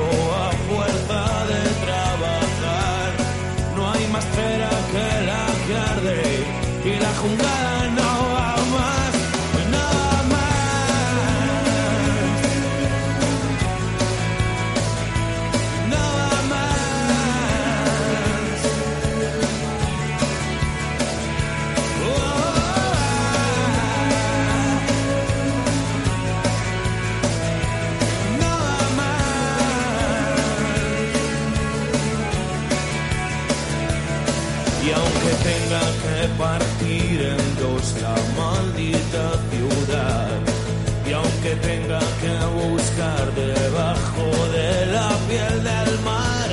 que buscar debajo de la piel del mar,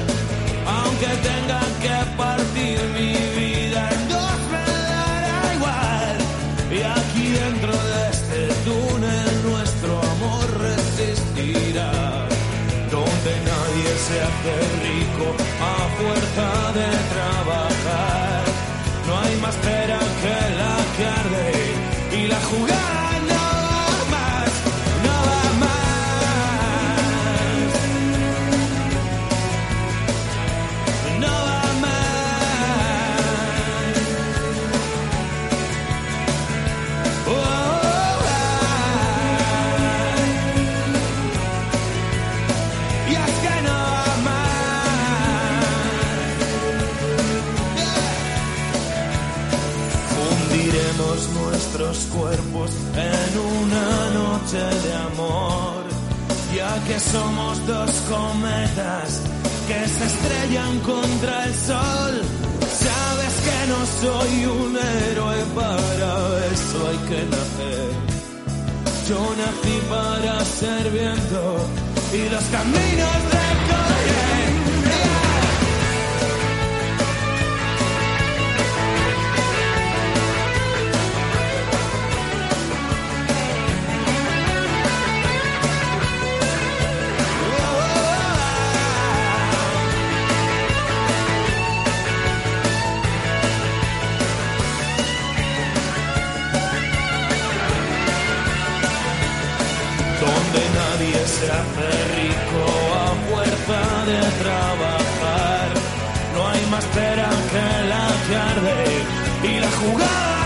aunque tenga que partir mi vida en dos me dará igual. Y aquí dentro de este túnel nuestro amor resistirá donde nadie se hace rico a fuerza que somos dos cometas que se estrellan contra el sol. Sabes que no soy un héroe, para eso hay que nacer. Yo nací para ser viento y los caminos recorrer. Se hace rico a fuerza de trabajar. No hay más pera que la que arde y la jugada